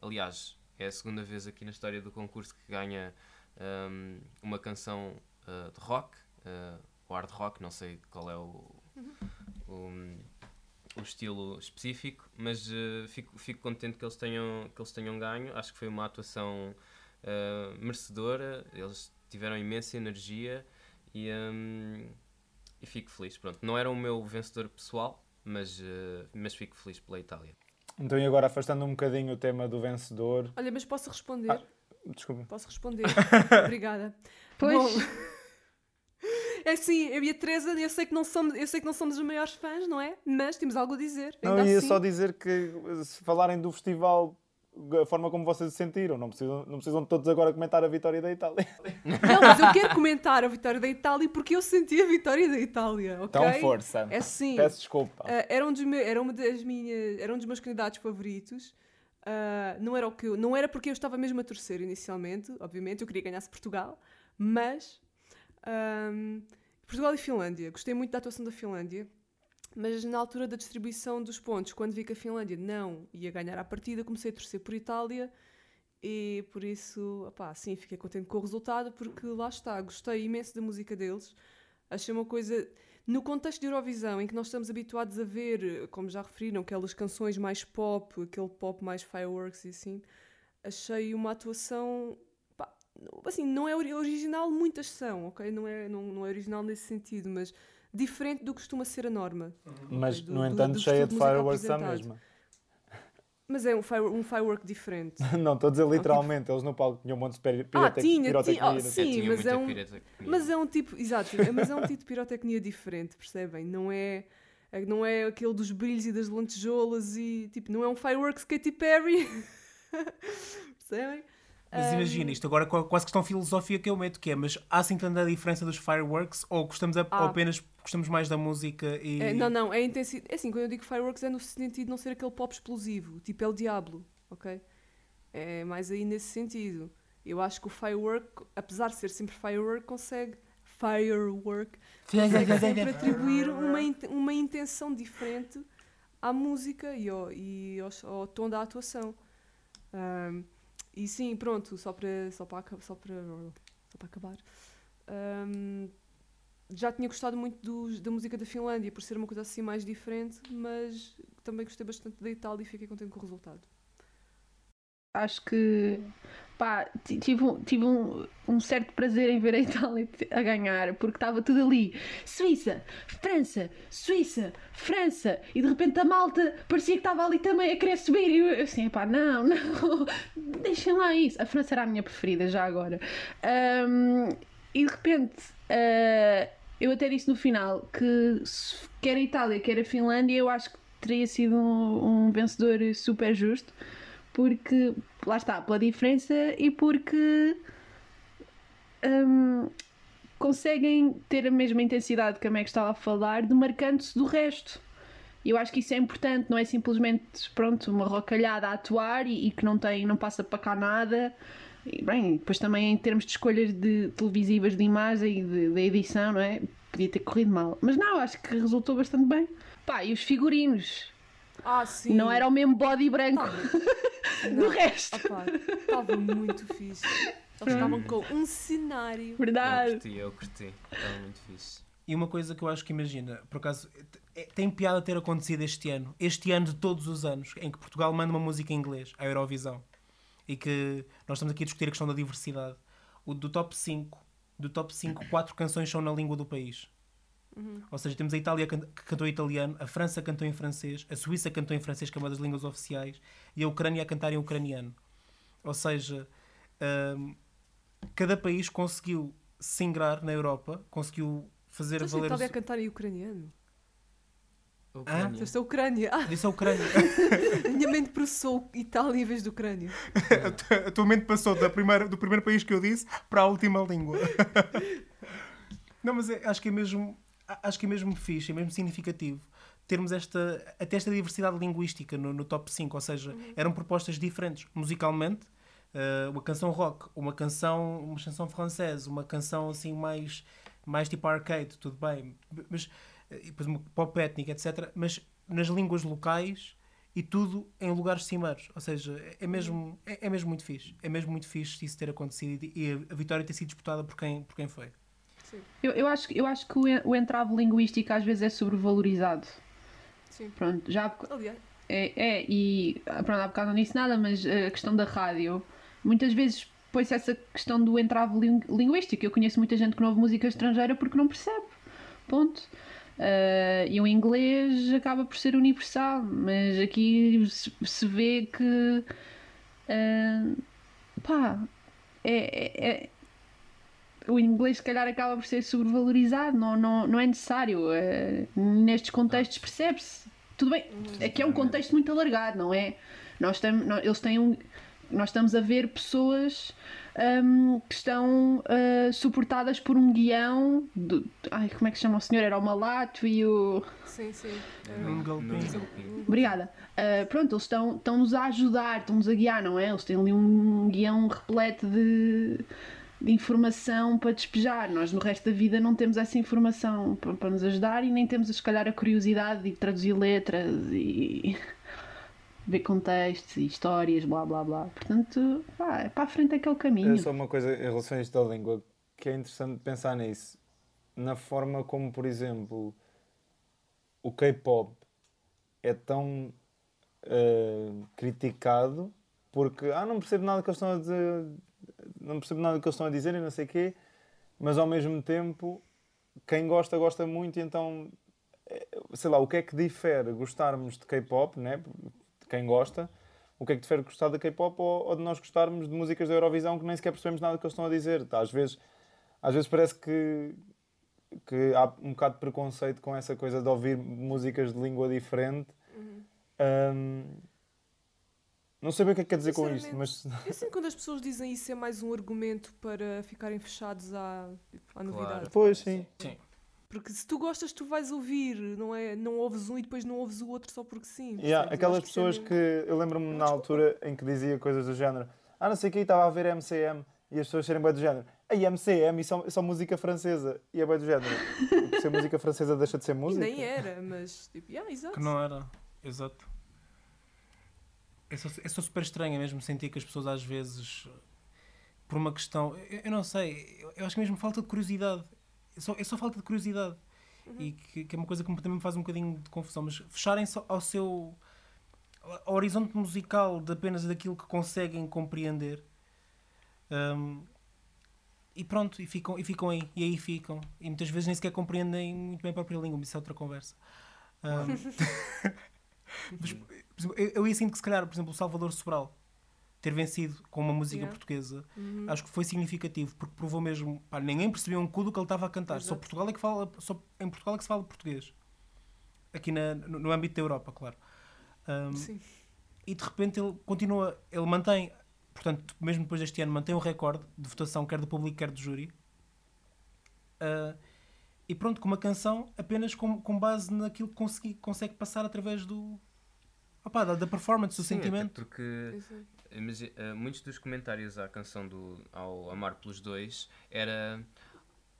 aliás, é a segunda vez aqui na história do concurso que ganha ahm, uma canção de rock, ou hard rock, não sei qual é o, o, o estilo específico, mas fico, fico contente que eles, tenham, que eles tenham ganho. Acho que foi uma atuação eh, merecedora, eles tiveram imensa energia e, hum, e fico feliz. Pronto, não era o meu vencedor pessoal, mas, eh, mas fico feliz pela Itália. Então, e agora afastando um bocadinho o tema do vencedor. Olha, mas posso responder? Ah. Desculpa. Posso responder? Obrigada. Pois, Bom, é assim, eu e a Teresa, eu sei, que não somos, eu sei que não somos os maiores fãs, não é? Mas temos algo a dizer. Não, Ainda ia assim, só dizer que se falarem do festival, a forma como vocês se sentiram, não precisam, não precisam todos agora comentar a vitória da Itália. Não, mas eu quero comentar a vitória da Itália porque eu senti a vitória da Itália, ok? Então, força. É sim. Peço desculpa. Ah, era, um dos me- era uma das minhas, era um dos meus candidatos favoritos. Ah, não era o que eu- não era porque eu estava mesmo a torcer inicialmente, obviamente, eu queria que ganhasse Portugal, mas ahm, Portugal e Finlândia. Gostei muito da atuação da Finlândia, mas na altura da distribuição dos pontos, quando vi que a Finlândia não ia ganhar a partida, comecei a torcer por Itália e por isso, opá, sim, fiquei contente com o resultado porque lá está, gostei imenso da música deles. Achei uma coisa no contexto de Eurovisão, em que nós estamos habituados a ver, como já referiram, aquelas canções mais pop, aquele pop mais fireworks e assim, achei uma atuação. pá, assim, não é ori- original, muitas são, ok? Não é, não, não é original nesse sentido, mas diferente do que costuma ser a norma. Mas, do- no do- entanto, do cheia de fireworks à mesma. Mas é um, fire, um firework diferente. Não, estou a dizer literalmente, eles no palco tinham um monte de Ah, pirotec- tinha, pirotecnia. tinha. Oh, no- sim, tinha mas é um- pirotecnia. Mas é um tipo, exato, é- mas é um tipo de pirotecnia diferente, percebem? Não é, é- não é aquele dos brilhos e das lantejoulas e tipo, não é um fireworks Katy Perry. percebem? Mas imagina, isto agora com a quase questão filosófica que eu meto, que é, mas há assim tanta diferença dos fireworks ou, gostamos a- Ah. ou apenas gostamos mais da música e... É, não, não, é intensidade. É assim, quando eu digo fireworks é no sentido de não ser aquele pop explosivo, tipo é o Diablo, ok? É mais aí nesse sentido. Eu acho que o firework, apesar de ser sempre firework, consegue firework, consegue sempre atribuir uma, uma intenção diferente à música e ao, e ao, ao tom da atuação. Ahm, e sim, pronto, só para, só para, só para, só para acabar. Ahm, já tinha gostado muito dos- da música da Finlândia por ser uma coisa assim mais diferente, mas também gostei bastante da Itália e fiquei contente com o resultado. Acho que pá, ti- tive, um, tive um, um certo prazer em ver a Itália a ganhar, porque estava tudo ali. Suíça, França, Suíça, França, e de repente a malta parecia que estava ali também a querer subir. E eu assim, pá, não, não, deixem lá isso. A França era a minha preferida já agora. Ahm, e de repente. ah, eu até disse no final que quer a Itália, quer a Finlândia, eu acho que teria sido um, um vencedor super justo porque lá está, pela diferença e porque hum, conseguem ter a mesma intensidade que a Meg estava a falar, demarcando-se do resto. Eu acho que isso é importante, não é simplesmente pronto, uma rocalhada a atuar e, e que não tem, não passa para cá nada. E, bem, depois também em termos de escolhas de televisivas de imagem e de, da edição, não é? Podia ter corrido mal. Mas não, acho que resultou bastante bem. Pá, e os figurinos? Ah, sim! Não era o mesmo body branco do Não. resto. Estava muito fixe. Eles estavam com um cenário. Eu Verdade. curti, eu curti. Estava muito fixe. E uma coisa que eu acho que imagina, por acaso, é- tem piada ter acontecido este ano, este ano de todos os anos, em que Portugal manda uma música em inglês, a Eurovisão, e que nós estamos aqui a discutir a questão da diversidade. O do top 5, do top 5, quatro canções são na língua do país. Ou seja, temos a Itália que cantou em italiano, a França cantou em francês, a Suíça cantou em francês, que é uma das línguas oficiais, e a Ucrânia a cantar em ucraniano. Ou seja, hum, cada país conseguiu se ingrar na Europa, conseguiu fazer a valer. o Itália a cantar em ucraniano? Ucrânia. Disseste a Ucrânia. Ah, Disse a Ucrânia. a minha mente processou Itália em vez de Ucrânia. a tua mente passou da primeira, do primeiro país que eu disse para a última língua. Não, mas é- acho que é mesmo acho que é mesmo fixe, é mesmo significativo termos esta, até esta diversidade linguística no, no top 5, ou seja, eram propostas diferentes musicalmente, eh, uma canção rock, uma canção, uma canção francesa, uma canção assim mais, mais tipo arcade, tudo bem, mas e depois uma pop étnica, etc. Mas nas línguas locais e tudo em lugares cimeiros, ou seja, é mesmo, é, é mesmo muito fixe, é mesmo muito fixe isso ter acontecido e, e a vitória ter sido disputada por quem, por quem foi. Eu, eu, acho, que- eu acho que o, o entrave linguístico às vezes é sobrevalorizado. Sim. Pronto, já Aliás, é, é e ah, pronto, há bocado não disse nada, mas a questão da rádio, muitas vezes põe-se essa questão do entrave ling- linguístico. Eu conheço muita gente que não ouve música estrangeira porque não percebe. Ponto. Ah, e o inglês acaba por ser universal, mas aqui se, vê que ah, pá, é- é- é, o inglês se calhar acaba por ser sobrevalorizado, não, não, não é necessário. eh, nestes contextos percebe-se. Tudo bem, aqui é um contexto muito alargado, não é? Nós, tam, nó- eles têm um, nós estamos a ver pessoas hum, que estão ah, suportadas por um guião. Do, ai, como é que se chama o senhor? Era o Malato e o. sim, sim. Num Num galpim. galpim. Obrigada. Uh, pronto, eles estão- estão-nos a ajudar, estão-nos a guiar, não é? Eles têm ali um guião repleto de, de informação para despejar. Nós, no resto da vida, não temos essa informação para, para nos ajudar e nem temos, se calhar, a curiosidade de traduzir letras e ver contextos e histórias, blá blá blá. Portanto, pá, é para a frente que o caminho. É só uma coisa em relação a isto da língua que é interessante pensar nisso. Na forma como, por exemplo, o K-pop é tão eh, criticado porque ah, não percebo nada que eles estão a dizer, não percebo nada que eles estão a dizer e não sei quê, mas ao mesmo tempo quem gosta, gosta muito, e então eh, sei lá, o que é que difere gostarmos de K-pop, né? Quem gosta, o que é que difere gostar da K-pop ou, ou de nós gostarmos de músicas da Eurovisão que nem sequer percebemos nada do que eles estão a dizer. Tá, Às vezes, às vezes parece que, que há um bocado de preconceito com essa coisa de ouvir músicas de língua diferente. Ahm, não sei bem o que é que quer dizer com isto, mas Eu sinto que quando as pessoas dizem isso é mais um argumento para ficarem fechados à, à novidade. pois sim. Porque se tu gostas, tu vais ouvir, não é? Não ouves um e depois não ouves o outro só porque sim. Yeah, aquelas isso é pessoas mesmo- que eu lembro-me na altura em que dizia coisas do género ah não sei o que estava a ver MCM e as pessoas serem bem do género a MCM e só, só música francesa e é bem do género Por ser música francesa deixa de ser E música nem era, mas tipo, yeah, exato. Que não era. Exato. É só, é só super estranho mesmo sentir que as pessoas às vezes, por uma questão. Eu, eu não sei, eu, eu acho que mesmo falta de curiosidade. É só, é só falta de curiosidade. E que, que é uma coisa que também me faz um bocadinho de confusão. Mas fecharem-se ao seu. ao horizonte musical de apenas daquilo que conseguem compreender. Hum, e pronto, e ficam, e ficam aí, e aí ficam. E muitas vezes nem sequer compreendem muito bem a própria língua, isso é outra conversa. Hum, mas, eu, eu ia sinto que se calhar, por exemplo, o Salvador Sobral ter vencido com uma música Yeah. portuguesa, Uhum. acho que foi significativo, porque provou mesmo, pá, ninguém percebia um cu do que ele estava a cantar. Só Exato. Portugal é que fala, só em Portugal é que se fala português. Aqui na- no, no âmbito da Europa, claro. Hum, Sim. e de repente ele continua, ele mantém, portanto, mesmo depois deste ano, mantém o recorde de votação, quer do público, quer do júri. Ah, e pronto, com uma canção apenas com, com base naquilo que consegui, consegue passar através do. opá, da, da performance, do Sim, até sentimento. porque muitos dos comentários à canção do ao Amar pelos Dois era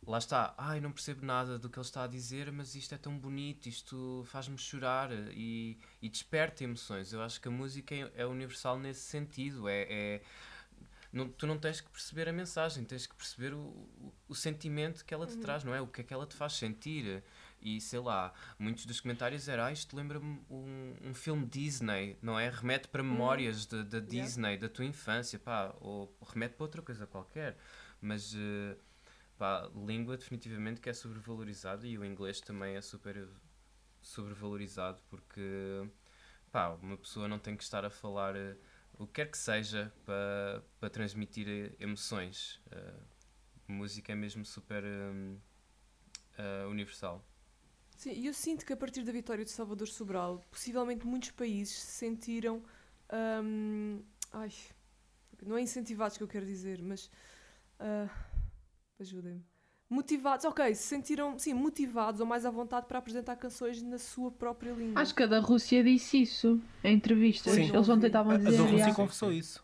lá está, ai não percebo nada do que ele está a dizer, mas isto é tão bonito, isto faz-me chorar e, e desperta emoções. Eu acho que a música é, é universal nesse sentido. É, é- não- tu não tens que perceber a mensagem, tens que perceber o, o, o sentimento que ela te traz, não é? O que é que ela te faz sentir. E sei lá, muitos dos comentários eram, ah, isto lembra-me um, um filme Disney, não é? Remete para memórias da da Disney, da tua infância, pá, ou remete para outra coisa qualquer. Mas, eh, pá, língua definitivamente que é sobrevalorizada e o inglês também é super sobrevalorizado porque, pá, uma pessoa não tem que estar a falar eh, o que quer que seja para, para transmitir eh, emoções. Eh, música é mesmo super eh, universal. Sim, e eu sinto que a partir da vitória de Salvador Sobral, possivelmente muitos países se sentiram. hum, ai, não é incentivados que eu quero dizer, mas. ah, Ajudem-me. Motivados, ok, se sentiram, sim, motivados ou mais à vontade para apresentar canções na sua própria língua. Acho que a da Rússia disse isso em entrevistas. Sim. Eles ontem estavam A, a a dizer. da Rússia confessou isso.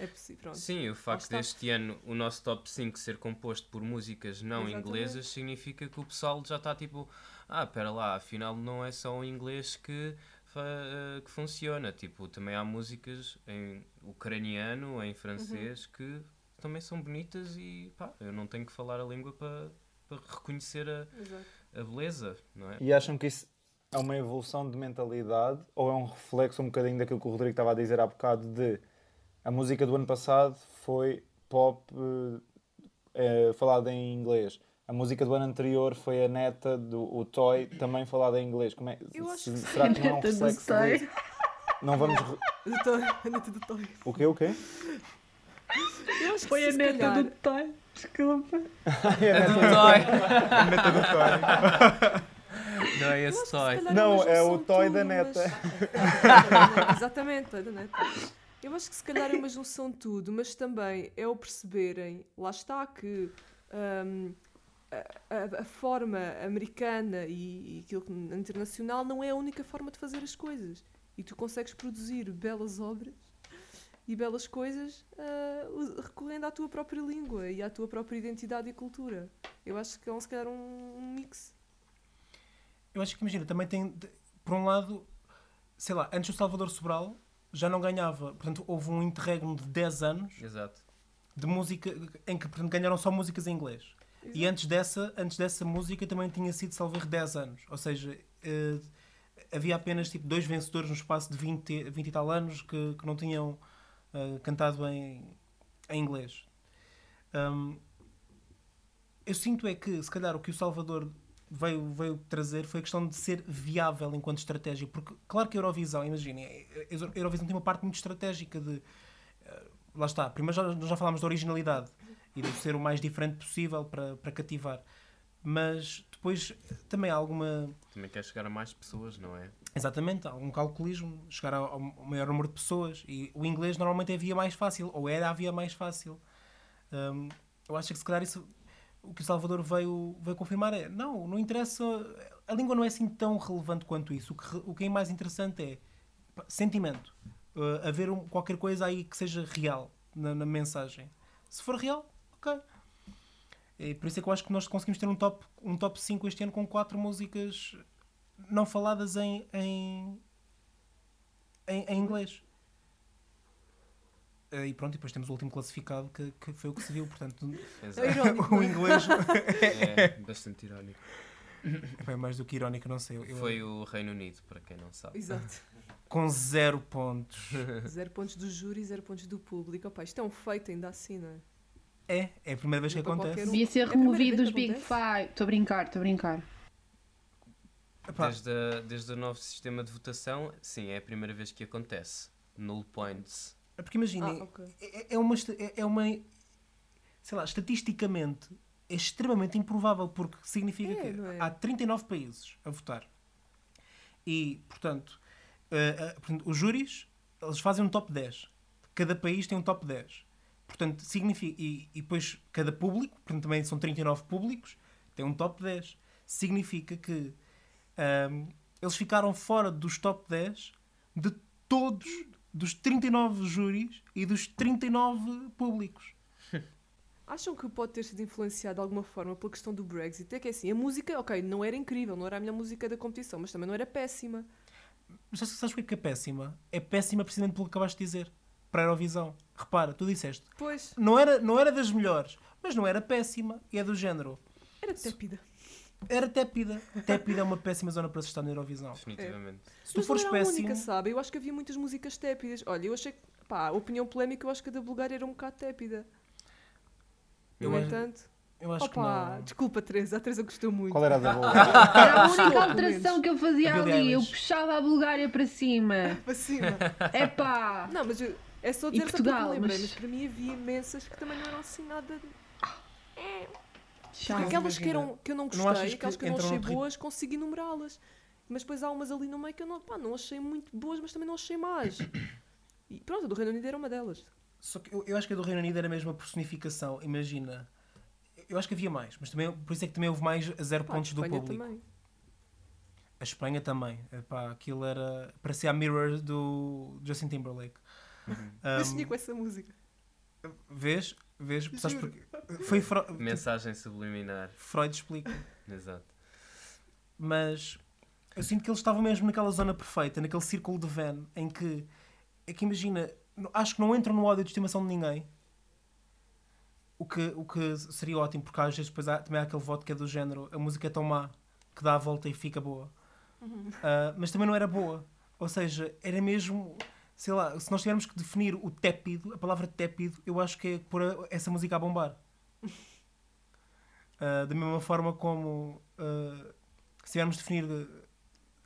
É possível, pronto. Sim, o facto deste ano o nosso top 5 ser composto por músicas não Exatamente. inglesas significa que o pessoal já está tipo, ah, espera lá, afinal não é só o inglês que, eh, que funciona. Tipo, também há músicas em ucraniano, em francês, que também são bonitas e pá, eu não tenho que falar a língua para para reconhecer a, a beleza, não é? e acham que isso é uma evolução de mentalidade ou é um reflexo um bocadinho daquilo que o Rodrigo estava a dizer há bocado de a música do ano passado foi pop eh, falada em inglês a música do ano anterior foi a neta do o Toy também falada em inglês como é, Eu acho se- que será que não é um Neta do reflexo Toy. de, não vamos re- Do Toy, a neta do Toy. o quê o quê Eu acho que Foi se a neta calhar- do Toy. Desculpa. É do toy. a neta do Toy Não é esse que toy. Não, é o toy da mas- neta. Exatamente, toy da neta. Eu acho que se calhar é uma junção de tudo, mas também é o perceberem, lá está, que hum, a, a- forma americana e, e aquilo que- internacional não é a única forma de fazer as coisas. E tu consegues produzir belas obras e belas coisas ah, u- recorrendo à tua própria língua e à tua própria identidade e cultura. Eu acho que é um, se calhar um, um mix. Eu acho que, imagina, também tem, por um lado, sei lá, antes o Salvador Sobral já não ganhava, portanto, houve um interregno de 10 anos Exato. de música em que portanto, ganharam só músicas em inglês. E antes dessa, antes dessa música também tinha sido, salvo erro, 10 anos. Ou seja, eh, havia apenas tipo, dois vencedores no espaço de 20, e- 20 e tal anos que, que não tinham eh, cantado em, em inglês. Hum, eu sinto é que, se calhar, o que o Salvador veio, veio trazer foi a questão de ser viável enquanto estratégia. Porque, claro que a Eurovisão, imaginem, a Eurovisão tem uma parte muito estratégica de. eh, Lá está, primeiro já, nós já falámos da originalidade e de ser o mais diferente possível para, para cativar. Mas depois também há alguma. Também quer chegar a mais pessoas, não é? Exatamente, há algum calculismo, chegar ao, ao maior número de pessoas. E o inglês normalmente é a via mais fácil, ou era a via mais fácil. Hum, eu acho que se calhar isso, o que o Salvador veio, veio confirmar é: não, não interessa, a língua não é assim tão relevante quanto isso. O que, o que é mais interessante é sentimento. Uh, haver um- qualquer coisa aí que seja real na, na mensagem. Se for real, ok. E por isso é que eu acho que nós conseguimos ter um top, um top 5 este ano com quatro músicas não faladas em, em, em, em inglês. Eh, E pronto, e depois temos o último classificado que, que foi o que se viu, portanto, irónico, o é? inglês É bastante irónico. é mais do que irónico, não sei. eu- eu- Foi o Reino Unido, para quem não sabe. Exato. Com zero pontos. Zero pontos do júri, zero pontos do público. Opa, isto é um feito ainda assim, não é? É, é a primeira vez que Não acontece. um. Devia ser É removido que Big? Five. Estou a brincar, estou a brincar. Desde, a- desde o novo sistema de votação, sim, é a primeira vez que acontece. Null points. é porque imaginem, Ah, ok. é, é uma, esta- é, é uma. Sei lá, estatisticamente é extremamente improvável, porque significa É, que é? há 39 países a votar. E, portanto, eh, eh, portanto, os júris eles fazem um top 10. Cada país tem um top 10. Portanto, significa. E, e depois cada público, portanto, também são 39 públicos, tem um top 10. Significa que ahm, eles ficaram fora dos top 10 de todos, dos 39 júris e dos 39 públicos. Acham que pode ter sido influenciado de alguma forma pela questão do Brexit? É que é assim, a música, ok, não era incrível, não era a melhor música da competição, mas também não era péssima. Mas sabes, sabes porque é que é péssima? É péssima precisamente pelo que acabaste de dizer. Para a Eurovisão. Repara, tu disseste. Pois, Não era, não era das melhores, mas não era péssima. E é do género. era tépida. Era tépida. Tépida é uma péssima zona para se estar na Eurovisão. Definitivamente. Se tu mas fores não era a péssimo. única, sabe? Eu acho que havia muitas músicas tépidas. Olha, eu achei que, pá, a opinião polémica, eu acho que a da Bulgária era um bocado tépida. Eu no acho- entanto, Eu acho opa, que não. desculpa, Teresa, a Teresa gostou muito. Qual era a da Bulgária? Era a única alteração que eu fazia ali. Eu puxava a Bulgária para cima. Para cima. Epá! Não, mas eu- é só E dizer só porque me Portugal, lembrei, mas- mas... para mim havia imensas que também não eram assim nada. Chato. Aquelas que, eram, que eu não não gostei, que aquelas que eu não achei boas, consegui numerá-las. Mas depois há umas ali no meio que eu não, pá, não achei muito boas, mas também não achei más. E pronto, a do Reino Unido era uma delas. Só que eu, eu acho que a do Reino Unido era mesmo a personificação. Imagina. Eu acho que havia mais, mas também, por isso é que também houve mais a zero Pá, pontos de do público. também. A Espanha também. Epá, aquilo era. parecia a mirror do Justin Timberlake. Eu Um, sonhei com essa música. Vês? Vês? Sabes porque? Foi Fro... Mensagem subliminar. Freud explica. Exato. Mas eu sinto que eles estavam mesmo naquela zona perfeita, naquele círculo de Venn, em que é que imagina, acho que não entram no ódio de estimação de ninguém. O que, o que seria ótimo, porque às vezes depois há, também há aquele voto que é do género, a música é tão má que dá a volta e fica boa. Ah, mas também não era boa. Ou seja, era mesmo, sei lá, se nós tivermos que definir o tépido, a palavra tépido, eu acho que é pôr essa música a bombar. Ah, da mesma forma como ah, se tivermos de definir uh,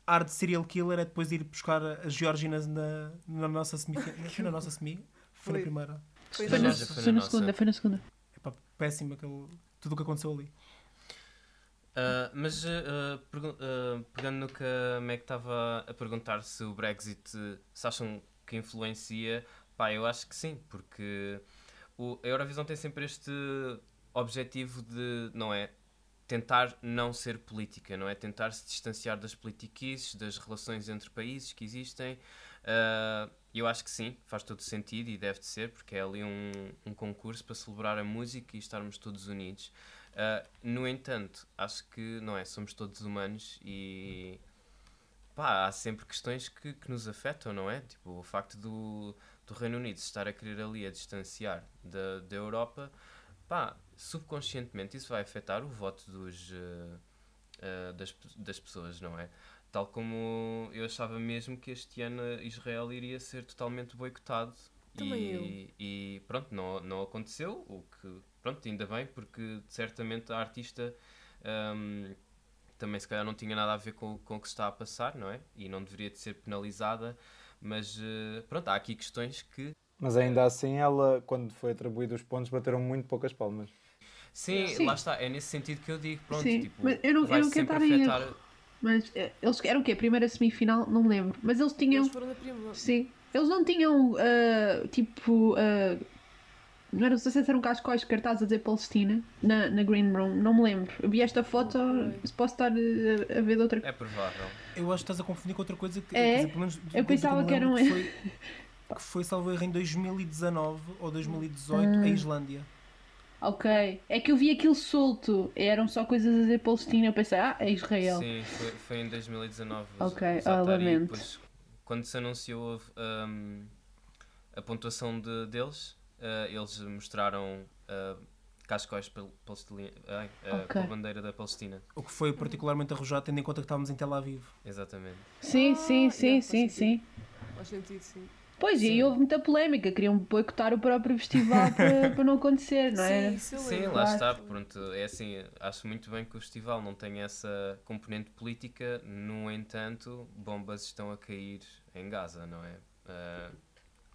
ar de serial killer é depois ir buscar as Georginas na, na nossa semifinal. Foi na nossa semi? Foi na primeira. Foi Foi na foi na foi na segunda, foi na segunda. É pá, péssimo aquele, tudo o que aconteceu ali. Ah, mas pergun- ah, pegando no que a Meg estava a perguntar se o Brexit se acham que influencia, pá, eu acho que sim, porque o, a Eurovisão tem sempre este objetivo de, não é? Tentar não ser política, não é? Tentar se distanciar das politiquices, das relações entre países que existem. Ah, eu acho que sim, faz todo sentido e deve de ser, porque é ali um, um concurso para celebrar a música e estarmos todos unidos. Uh, no entanto, acho que não é, somos todos humanos e pá, há sempre questões que, que nos afetam, não é? Tipo, o facto do, do Reino Unido estar a querer ali a distanciar da, da Europa, pá, subconscientemente isso vai afetar o voto dos, uh, uh, das, das pessoas, não é? Tal como eu achava mesmo que este ano Israel iria ser totalmente boicotado. E, e pronto, não, não aconteceu, o que pronto, ainda bem, porque certamente a artista hum, também se calhar não tinha nada a ver com, com o que se está a passar, não é? E não deveria de ser penalizada, mas eh, pronto, há aqui questões que Mas ainda assim, ela, quando foi atribuído os pontos, bateram muito poucas palmas. Sim, Sim. lá está, é nesse sentido que eu digo, pronto, Sim, tipo, mas eu não- eu vai não quero sempre afetar. Mas eh, eles eram o quê? A primeira semifinal? Não me lembro. Mas eles tinham. Eles foram na primeira. Sim. Eles não tinham ah, tipo. ah, não era, não sei se eram cascóis cartazes a dizer Palestina na, na Green Room, não me lembro. Eu vi esta foto, Ok. posso estar eh, a, ver de outra É provável. Eu acho que estás a confundir com outra coisa que, É? dizer, pelo menos, Eu pensava me que era um- que foi, que foi salvo erro em 2019 ou 2018 Ah. a Islândia. Ok. É que eu vi aquilo solto, eram só coisas a dizer Palestina, eu pensei, ah, é Israel. Sim, foi, foi em 2019. Ok, exato, ah, lamento. depois, quando se anunciou um, a pontuação de, deles, uh, eles mostraram uh, cascóis ai, uh, Ok. com a bandeira da Palestina. O que foi particularmente arrojado, tendo em conta que estávamos em Tel Aviv. Exatamente. Sim, Ah, sim, sim, sim, sim. Faz sentido, sim. Pois, e Sim. aí houve muita polémica, queriam boicotar o próprio festival para, para não acontecer, não é? Sim, eu Sim, lembro. lá Claro. está. Pronto, é assim, acho muito bem que o festival não tenha essa componente política, no entanto, bombas estão a cair em Gaza, não é? Ah,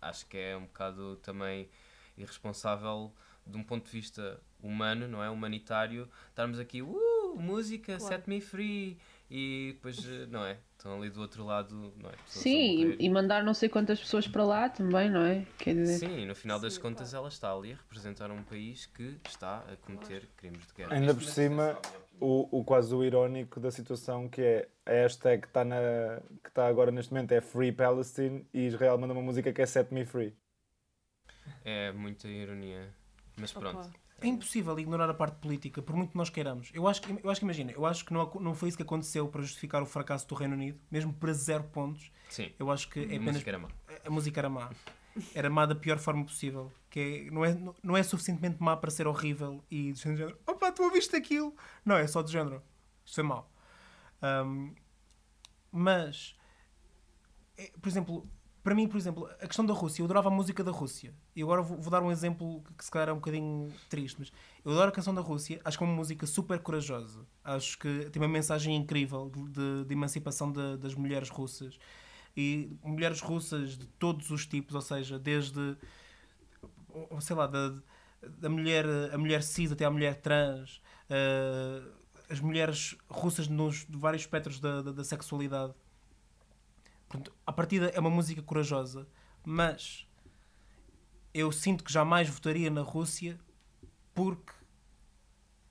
acho que é um bocado também irresponsável de um ponto de vista humano, não é? Humanitário, estarmos aqui, uh, música, Claro. set me free, e depois, eh, não é? Estão ali do outro lado, não é? Pessoas Sim, e, e mandar não sei quantas pessoas para lá também, não é? Quer dizer, Sim, no final das Sim, contas claro. ela está ali a representar um país que está a cometer crimes de guerra. Ainda por cima, o, o quase o irónico da situação que é a hashtag que está na, que está agora neste momento é Free Palestine e Israel manda uma música que é Set Me Free. É muita ironia. Mas Opa. pronto. É impossível ignorar a parte política, por muito que nós queiramos. Eu acho que, eu acho que imagina, eu acho que não, não foi isso que aconteceu para justificar o fracasso do Reino Unido, mesmo para zero pontos. Sim. Eu acho que é A apenas. música era má. A música era má. Era má da pior forma possível. Que é, não, é, não é suficientemente má para ser horrível e do género, opa, tu ouviste aquilo? Não, é só do género. Isto é mau. Ahm, mas, é, por exemplo, para mim, por exemplo, a questão da Rússia, eu adorava a música da Rússia. E agora vou, vou dar um exemplo que se calhar é um bocadinho triste, mas eu adoro a canção da Rússia, acho que é uma música super corajosa. Acho que tem uma mensagem incrível de, de- emancipação de- das mulheres russas. E mulheres russas de todos os tipos, ou seja, desde, sei lá, da, da mulher, a mulher cis até à mulher trans, eh, as mulheres russas nos vários espectros da, da, da sexualidade. Portanto, a partida é uma música corajosa, mas eu sinto que jamais votaria na Rússia porque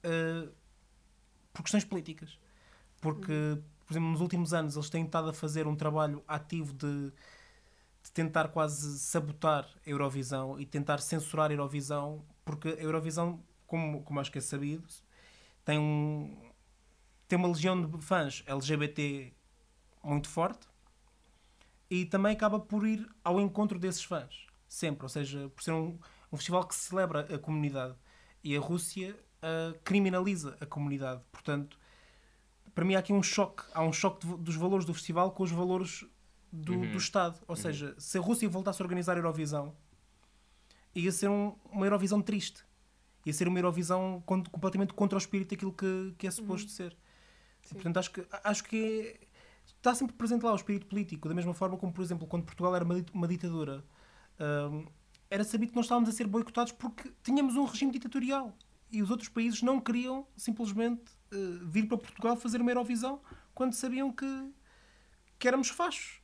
eh, por questões políticas. Porque, por exemplo, nos últimos anos eles têm estado a fazer um trabalho ativo de, de tentar quase sabotar a Eurovisão e tentar censurar a Eurovisão, porque a Eurovisão, como, como acho que é sabido, tem, um, tem uma legião de fãs LGBT muito forte e também acaba por ir ao encontro desses fãs, sempre. Ou seja, por ser um, um festival que celebra a comunidade. E a Rússia ah, criminaliza a comunidade. Portanto, para mim há aqui um choque. Há um choque de- dos valores do festival com os valores do, Uhum. do Estado. Ou seja, se a Rússia voltasse a organizar a Eurovisão, ia ser um- uma Eurovisão triste. Ia ser uma Eurovisão completamente contra o espírito daquilo que, que é suposto ser. Sim. Portanto, acho que, acho que é- está sempre presente lá o espírito político, da mesma forma como, por exemplo, quando Portugal era uma, uma ditadura, hum, era sabido que nós estávamos a ser boicotados porque tínhamos um regime ditatorial e os outros países não queriam simplesmente eh, vir para Portugal fazer uma Eurovisão quando sabiam que, que éramos fachos,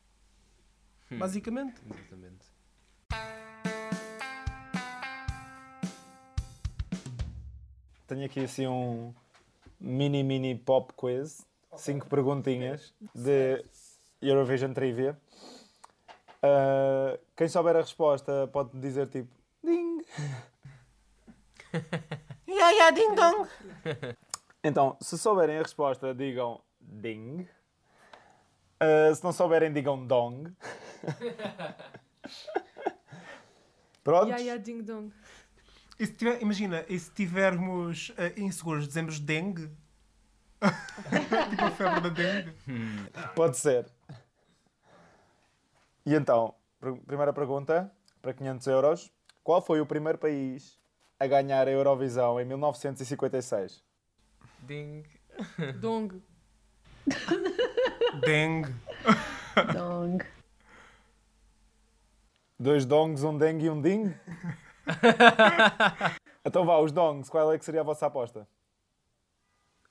Hum. basicamente. Exatamente. Tenho aqui assim um mini mini pop quiz, cinco perguntinhas de Eurovision Trivia. Ah, quem souber a resposta pode dizer tipo ding. Ya, ya, ding dong! Então, se souberem a resposta, digam ding. Ah, se não souberem, digam dong. Pronto? Ya, ya, ding dong. E se tiver- imagina, e se tivermos eh, inseguros, dizemos dengue? Tipo a febre da dengue. Pode ser. E então, pr- primeira pergunta, para 500 euros. Qual foi o primeiro país a ganhar a Eurovisão em 1956? Ding. Dong. Dengue. Dong. Dois dongs, um dengue e um ding? então vá, os dongs, qual é que seria a vossa aposta?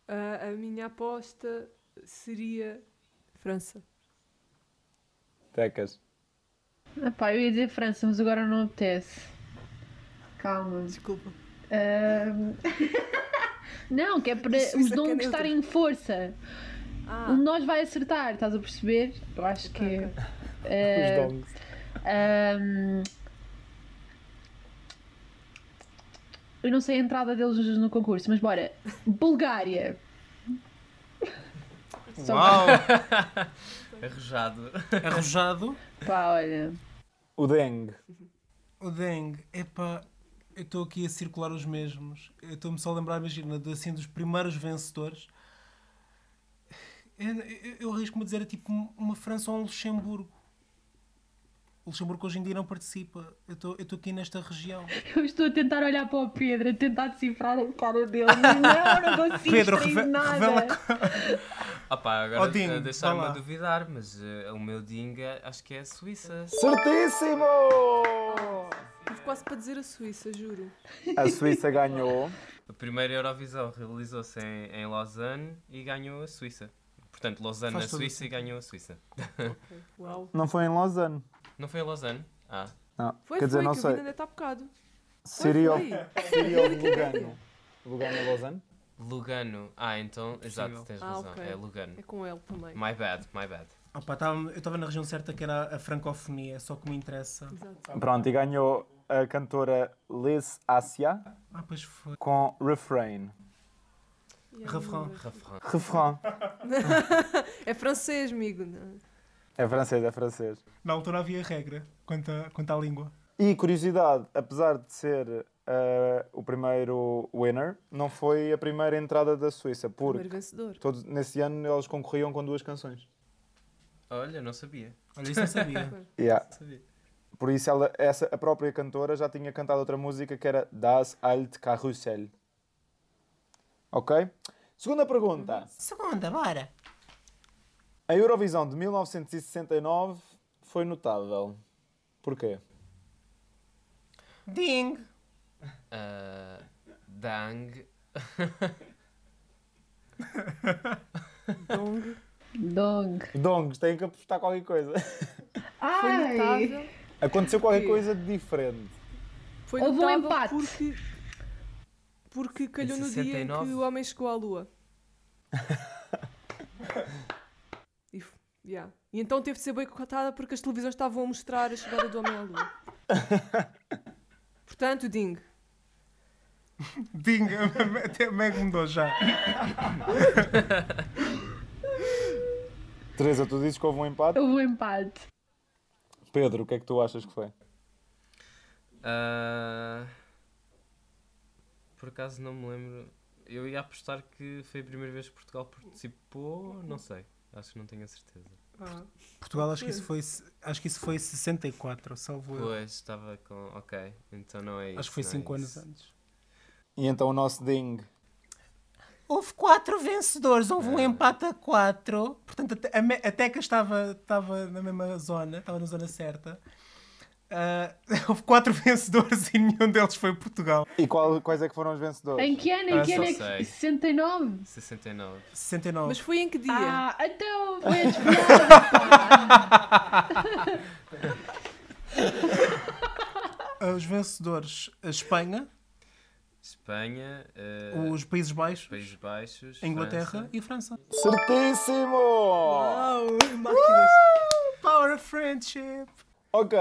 Ah, a minha aposta seria França. Tecas. Epá, eu ia dizer França, mas agora não apetece. Calma. Desculpa. Não, que é para os é dons neutra. estarem em força. Ah, Um de nós vai acertar, estás a perceber? Eu acho que. ok, ok. eh, Os dongs. ahm, eu não sei a entrada deles no concurso, mas bora. Bulgária. Uau! Arrojado. Arrojado. Pá, olha. O dengue. O dengue. Epá, eu estou aqui a circular os mesmos. Eu estou-me só a lembrar, imagina, de, assim, dos primeiros vencedores. Eu, eu, eu arrisco-me a dizer é tipo uma França ou um Luxemburgo. O Luxemburgo hoje em dia não participa. Eu estou aqui nesta região. Eu estou a tentar olhar para o Pedro, a tentar decifrar a cara dele. Não, não consigo Pedro, extrair reve- nada. revela. Opa, Oh, agora deixaram-me lá. a duvidar, mas eh, o meu Ding é- acho que é a Suíça. Certíssimo! Tive quase para dizer a Suíça, juro. A Suíça ganhou. A primeira Eurovisão realizou-se em, em Lausanne e ganhou a Suíça. Portanto, Lausanne Faz na Suíça e ganhou a Suíça. Uau. Não foi em Lausanne. Não foi em Lausanne? Ah, Não. Foi, Quer dizer, foi, não que sei. vi ainda está bocado. City Foi, of, foi. City of Lugano. Lugano é Lausanne? Lugano. Ah, então, exato, tens Ah, razão. ok. É Lugano. É com ele também. My bad, my bad. Opa, tava- eu estava na região certa que era a francofonia, só que me interessa. Exato. Pronto, e ganhou a cantora Liz Asia Ah, pois foi. com Refrain. É um- Refrão. Refrain. É francês, amigo. Não. É francês, é francês. Na altura havia regra quanto, a, quanto à língua. E curiosidade, apesar de ser eh, o primeiro winner, não foi a primeira entrada da Suíça, porque Primeiro vencedor. todos, nesse ano eles concorriam com duas canções. Olha, não sabia. Olha, isso eu sabia. Yeah. Não sabia. Por isso ela, essa, a própria cantora já tinha cantado outra música que era Das Alt Karussell. Ok? Segunda pergunta. Segunda, bora. A Eurovisão de 1969 foi notável. Porquê? Ding! Ah, Dang. Dong. Dong. Dongs, têm que apostar qualquer coisa. Foi Ai! notável. Aconteceu qualquer coisa de diferente. Foi Houve um empate. porque. Porque calhou no dia em 69? que o homem chegou à lua. e, yeah. e então teve de ser boicotada porque as televisões estavam a mostrar a chegada do homem à lua. Portanto, Ding. Ding! Até Meg mudou já. Teresa, tu dizes que houve um empate? Houve um empate. Pedro, o que é que tu achas que foi? Ah, por acaso não me lembro. Eu ia apostar que foi a primeira vez que Portugal participou. Não sei. Acho que não tenho a certeza. Portugal, acho que isso foi, acho que isso foi 64, salvo eu. Pois, estava com. Ok, então não é isso. Acho que foi não é 5 anos antes. E então o nosso ding. Houve quatro vencedores, houve um empate a quatro. Portanto, a, a Teca estava, estava na mesma zona, estava na zona certa. Ah, houve quatro vencedores e nenhum deles foi Portugal. E qual- quais é que foram os vencedores? Em que ano? Em Ah, que ano é que. sei. 69? 69. 69. Mas foi em que dia? Ah, então foi a desviada. Ah, Os vencedores, a Espanha, Espanha, eh, os Países Baixos, Países Baixos, a Inglaterra França. e a França. Certíssimo! Uau, máquinas! Power of Friendship! Ok.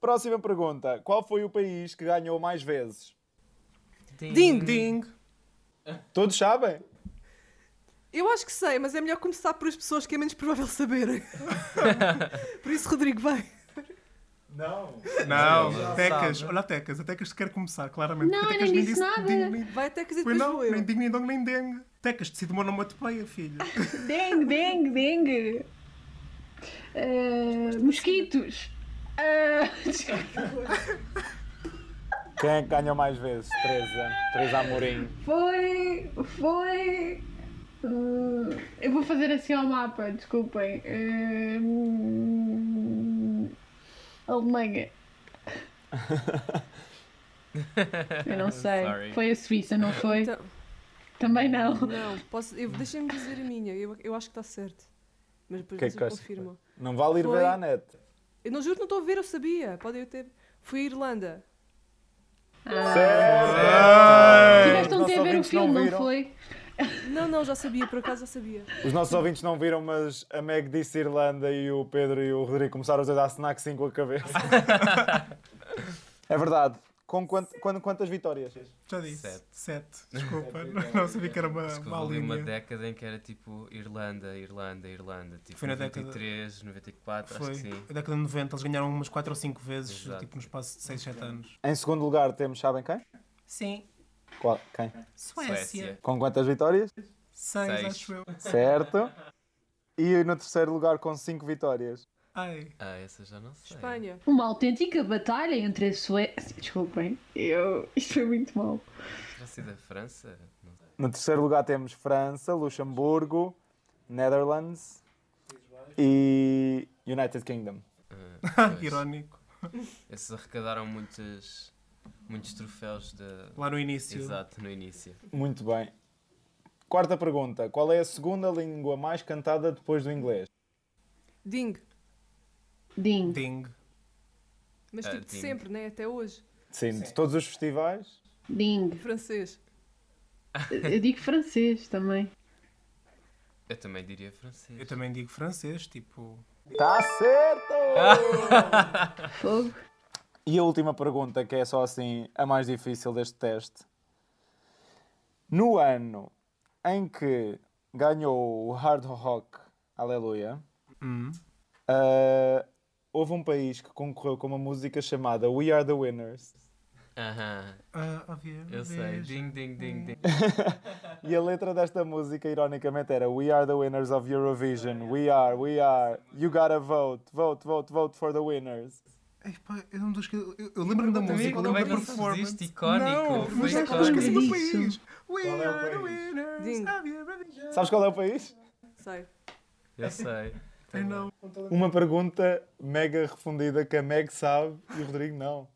Próxima pergunta. Qual foi o país que ganhou mais vezes? Ding! Ding! Todos sabem? Eu acho que sei, mas é melhor começar por as pessoas que é menos provável saberem. por isso, Rodrigo, vai. Não. Não, Não, Tecas, sabe. olha a Tecas, a Tecas quer começar, claramente. Não, Tecas nem nem disse nada. Ding, nem... Vai dizer Pois depois não, vou eu. nem ding, nem dong, nem dengue. Tecas, decide uma onomatopeia, filho. Dengue, dengue, dengue. Ah, mosquitos. Quem é que ganhou mais vezes? Teresa. Teresa Amorim. foi. Foi. Hum, eu vou fazer assim ao mapa, desculpem. Hum, Alemanha. Eu não sei. Sorry. Foi a Suíça, não foi? Então, Também não. não, posso, eu, deixem-me dizer a minha, eu, eu acho que está certo. Mas depois Que é vocês confirmam. Não vale ir Foi. ver à net. Eu não juro, não estou a ver, eu sabia. Podem ter. Fui à Irlanda. Ah, tiveste ontem a ver o filme, não, viram. foi? Não, não, já sabia, por acaso já sabia. Os nossos ouvintes não viram, mas a Meg disse Irlanda e o Pedro e o Rodrigo começaram a dar snack sim com a cabeça. é verdade. Com quant- quant- quantas vitórias? Já disse. Sete. Sete. Desculpa. não sabia que era uma, Acho que uma década em que era tipo Irlanda, Irlanda, Irlanda. Tipo Foi na década- 93, 94, Foi. acho que sim. A década de 90, eles ganharam umas 4 ou 5 vezes, Exato. tipo no espaço de 6, 7 anos. Em segundo lugar temos, sabem quem? Sim. Qual? Quem? Suécia. Suécia. Com quantas vitórias? 6, Seis. acho eu. Certo. E no terceiro lugar com cinco vitórias. Ai. Ah, essa já não sei. Espanha. Uma autêntica batalha entre a Suécia. Desculpem, eu... isto foi muito mal. Terá sido a França? No terceiro lugar temos França, Luxemburgo, Netherlands e United Kingdom. Pois. Irónico. Esses arrecadaram muitos, muitos troféus de... Lá no início. Exato, no início. Muito bem. Quarta pergunta. Qual é a segunda língua mais cantada depois do inglês? Ding. Ding. Ding. Mas Ah, tipo de ding. sempre, né? Até hoje. Sim, de todos os festivais. Ding. Francês. Eu digo francês também. Eu também diria francês. Eu também digo francês, tipo. Tá certo! Fogo. E a última pergunta, que é só assim a mais difícil deste teste. No ano em que ganhou o Hard Rock, aleluia, Hum. ah, houve um país que concorreu com uma música chamada We Are the Winners. Aham, Ah, óbvio. eu sei. Ding, ding, ding, ding. E a letra desta música, ironicamente, era We are the winners of Eurovision. We are, we are. You gotta vote. Vote, vote, vote for the winners. Ei, pá, eu não esqueci. Eu, eu lembro-me da música, eu como é lembro que da performance. isto? Icónico, Não, foi mas já icónico. esqueci do Isso. país. We Qual é are the winners Ding. of Eurovision. Sabes qual é o país? Sei. Eu sei. Não. Uma pergunta mega refundida que a Meg sabe e o Rodrigo não.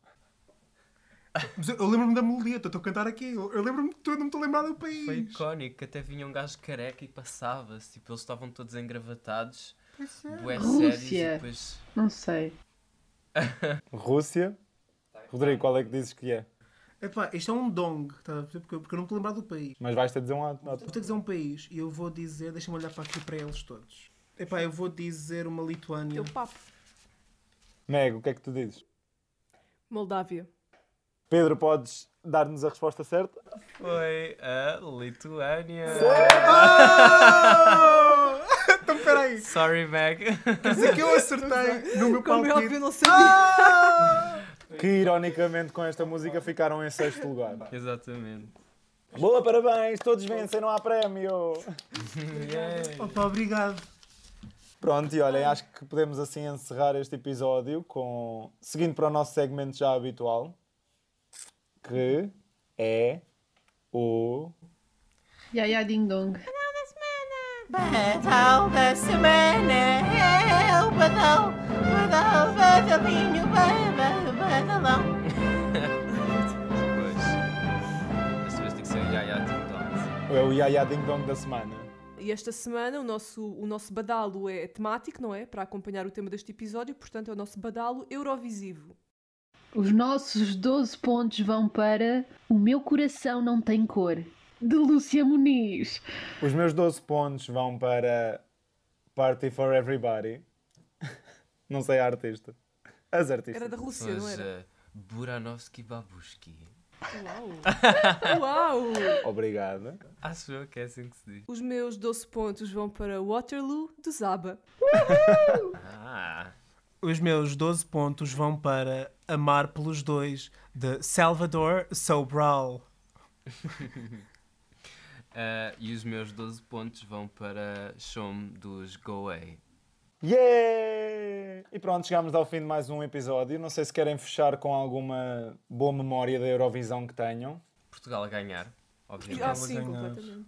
Mas eu, eu lembro-me da melodia, estou a cantar aqui. Eu, eu lembro-me de tudo, não me estou a lembrar do país. Foi icónico, que até vinha um gajo careca e passava-se. Tipo, eles estavam todos engravatados. Pois é. Bué Rússia. e depois... Não sei. Rússia. Rodrigo, qual é que dizes que é? Epá, isto é um dong, tá? porque, eu- porque eu não me estou a lembrar do país. Mas vais-te a dizer um ato. Vou ter que dizer um país e eu vou dizer, deixa-me olhar para aqui para eles todos. Epá, eu vou dizer uma Lituânia. Teu papo. Meg, o que é que tu dizes? Moldávia. Pedro, podes dar-nos a resposta certa? Foi a Lituânia. Ah! então peraí, Sorry, Meg. quer dizer que eu acertei no meu Como é óbvio, palpite. eu não sabia. Ah! Que ironicamente com esta música ficaram em sexto lugar. Exatamente. Boa, parabéns! Todos vencem, não há prémio! Yeah. Opa, obrigado. Pronto, e olhem, acho que podemos assim encerrar este episódio com. seguindo para o nosso segmento já habitual, que é o. Ya ya ding dong. Badal da semana é o badal, badal, badalinho, ba- ba- badalão. Pois. Desta vez tem que ser o Yaya Ding Dong. é o Yaya Ding Dong da semana. E esta semana o nosso, o nosso badalo é temático, não é? Para acompanhar o tema deste episódio, portanto é o nosso badalo Eurovisivo. Os nossos 12 pontos vão para O Meu Coração Não Tem Cor, de Lúcia Muniz. Os meus 12 pontos vão para Party for Everybody. Não sei a artista. As artistas. Era da Rússia, não era? uh, Buranovski Babushki. Uau! Uau! Obrigado. Acho eu que é assim que se diz. Os meus 12 pontos vão para Waterloo, do Zaba. Ah, Os meus 12 pontos vão para Amar pelos Dois, de Salvador Sobral. uh, e os meus 12 pontos vão para Shome dos Go Away. Yeah! E pronto, chegamos ao fim de mais um episódio. Não sei se querem fechar com alguma boa memória da Eurovisão que tenham. Portugal a ganhar, Ah, obviamente. sim, ganhar. completamente.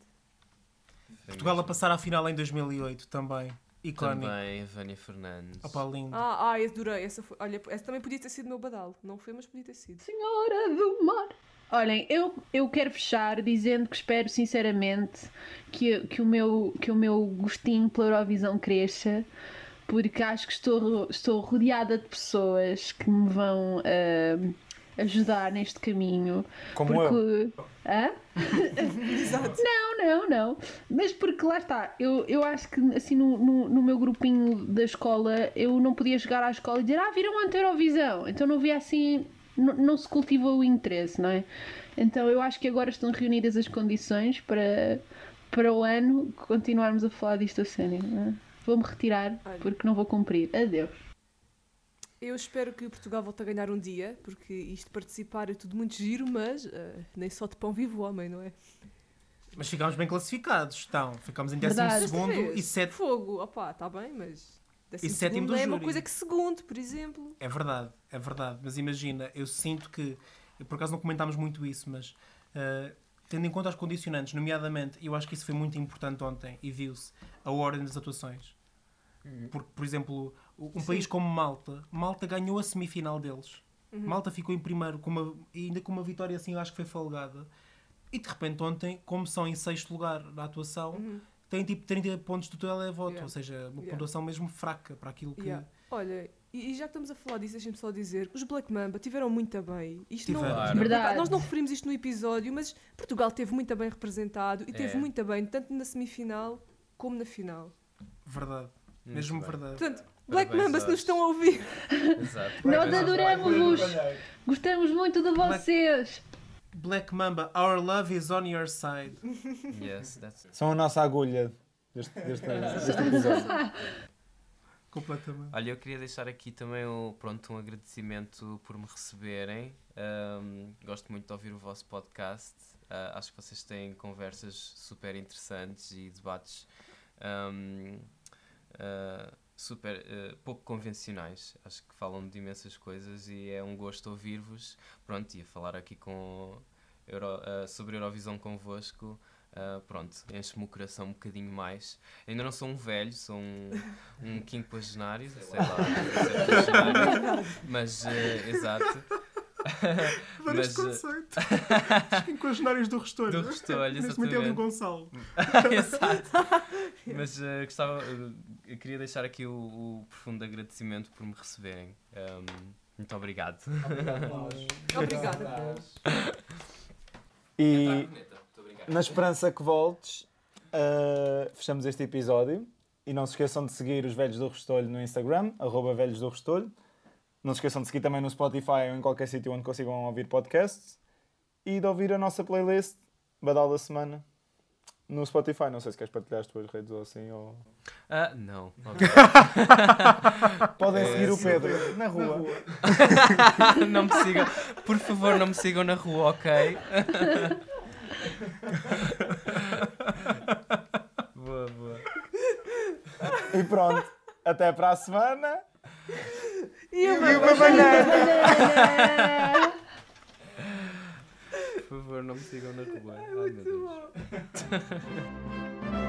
Portugal a passar à final em 2008 também. Icónico. Também a Vânia Fernandes. Opa, lindo. Ah, ah, eu adorei. Essa foi, olha, essa também podia ter sido o meu badal. Não foi, mas podia ter sido. Senhora do Mar. Olhem, eu, eu quero fechar dizendo que espero sinceramente que, que, o, meu, que o meu gostinho pela Eurovisão cresça, porque acho que estou, estou rodeada de pessoas que me vão ah, ajudar neste caminho. Como eu. porque. Hã? Não, não, não. Mas porque lá está, eu, eu acho que assim no, no, no meu grupinho da escola eu não podia chegar à escola e dizer ah, viram a Eurovisão. Então não via assim, não, não se cultiva o interesse, não é? Então eu acho que agora estão reunidas as condições para, para o ano continuarmos a falar disto a sério. não é? Vou-me retirar Olha. porque não vou cumprir. Adeus. Eu espero que Portugal volte a ganhar um dia, porque isto participar é tudo muito giro, mas ah, nem só de pão vive o homem, não é? Mas ficámos bem classificados. Então, ficámos em Verdade. 12 segundo Vês? e 7. Fogo, opá, está bem, mas. décimo sétimo do é uma júri. coisa que segundo, por exemplo. É verdade, é verdade. Mas imagina, eu sinto que. Por acaso não comentámos muito isso, mas. ah, tendo em conta os condicionantes, nomeadamente, eu acho que isso foi muito importante ontem e viu-se a ordem das atuações. Porque, por exemplo, um Sim. país como Malta, Malta ganhou a semifinal deles. Malta ficou em primeiro, com uma, e ainda com uma vitória assim, eu acho que foi folgada. E de repente, ontem, como são em sexto lugar na atuação, têm tipo 30 pontos do televoto, Yeah. ou seja, uma Yeah. pontuação mesmo fraca para aquilo que. Yeah. Olha, e, e já que estamos a falar disso, deixem-me só dizer: os Black Mamba tiveram muito bem. Isto não, Tiveram. Claro. Verdade. Nós não referimos isto no episódio, mas Portugal teve muito bem representado e teve É. muito bem, tanto na semifinal como na final. Verdade, Muito mesmo bem. verdade. Portanto, Black Parabéns Mamba, se nos aos- estão a ouvir, Exato. Nós adoramos-vos. Gostamos muito de vocês. Black Mamba, our love is on your side. Yes, that's it. São a nossa agulha deste, deste, deste episódio. Completamente. Olha, eu queria deixar aqui também o, pronto, um agradecimento por me receberem. Ahm, gosto muito de ouvir o vosso podcast. Ah, acho que vocês têm conversas super interessantes e debates ahm, ah, super ah, pouco convencionais. Acho que falam de imensas coisas e é um gosto ouvir-vos. Pronto, e a falar aqui com Euro- sobre Eurovisão convosco. Ah, pronto, enche-me o coração um bocadinho mais. Ainda não sou um velho, sou um, um quinquagenário, sei lá, septuagenário, mas eh, exato. Adoro este Mas, eh, conceito. Os quinquagenários do Restolho. Do Restolho, Neste momento é o do. Gonçalo. Exato. Mas eh, gostava, eu queria deixar aqui o, o profundo agradecimento por me receberem. Ahm, muito obrigado. obrigada. E na esperança que voltes, uh, fechamos este episódio. E não se esqueçam de seguir os Velhos do Restolho no Instagram, arroba Velhos do Restolho. Não se esqueçam de seguir também no Spotify ou em qualquer sítio onde consigam ouvir podcasts. E de ouvir a nossa playlist, Badal da Semana, no Spotify. Não sei se queres partilhar as tuas redes ou assim. Ou... Ah, não. Podem É, seguir o sim. Pedro na rua. não me sigam. Por favor, não me sigam na rua, ok? boa, boa. E pronto, até para a semana. E uma Por favor, não me sigam na rua. Ai, meu Deus.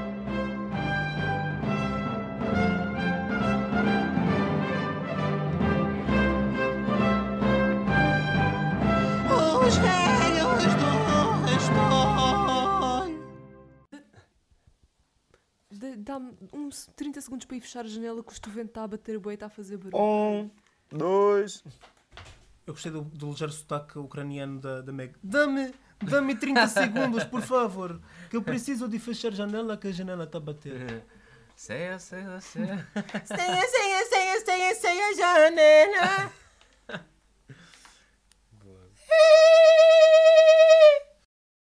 dá-me uns 30 segundos para ir fechar a janela que o estuvento está a bater boi e está a fazer barulho. Um, dois. Eu gostei do, do ligeiro sotaque ucraniano da, da Meg. Dá-me dá 30 segundos, por favor, que eu preciso de fechar a janela que a janela está a bater. Senha, senha, senha. Senha, senha, senha, senha, senha, janela. Boa.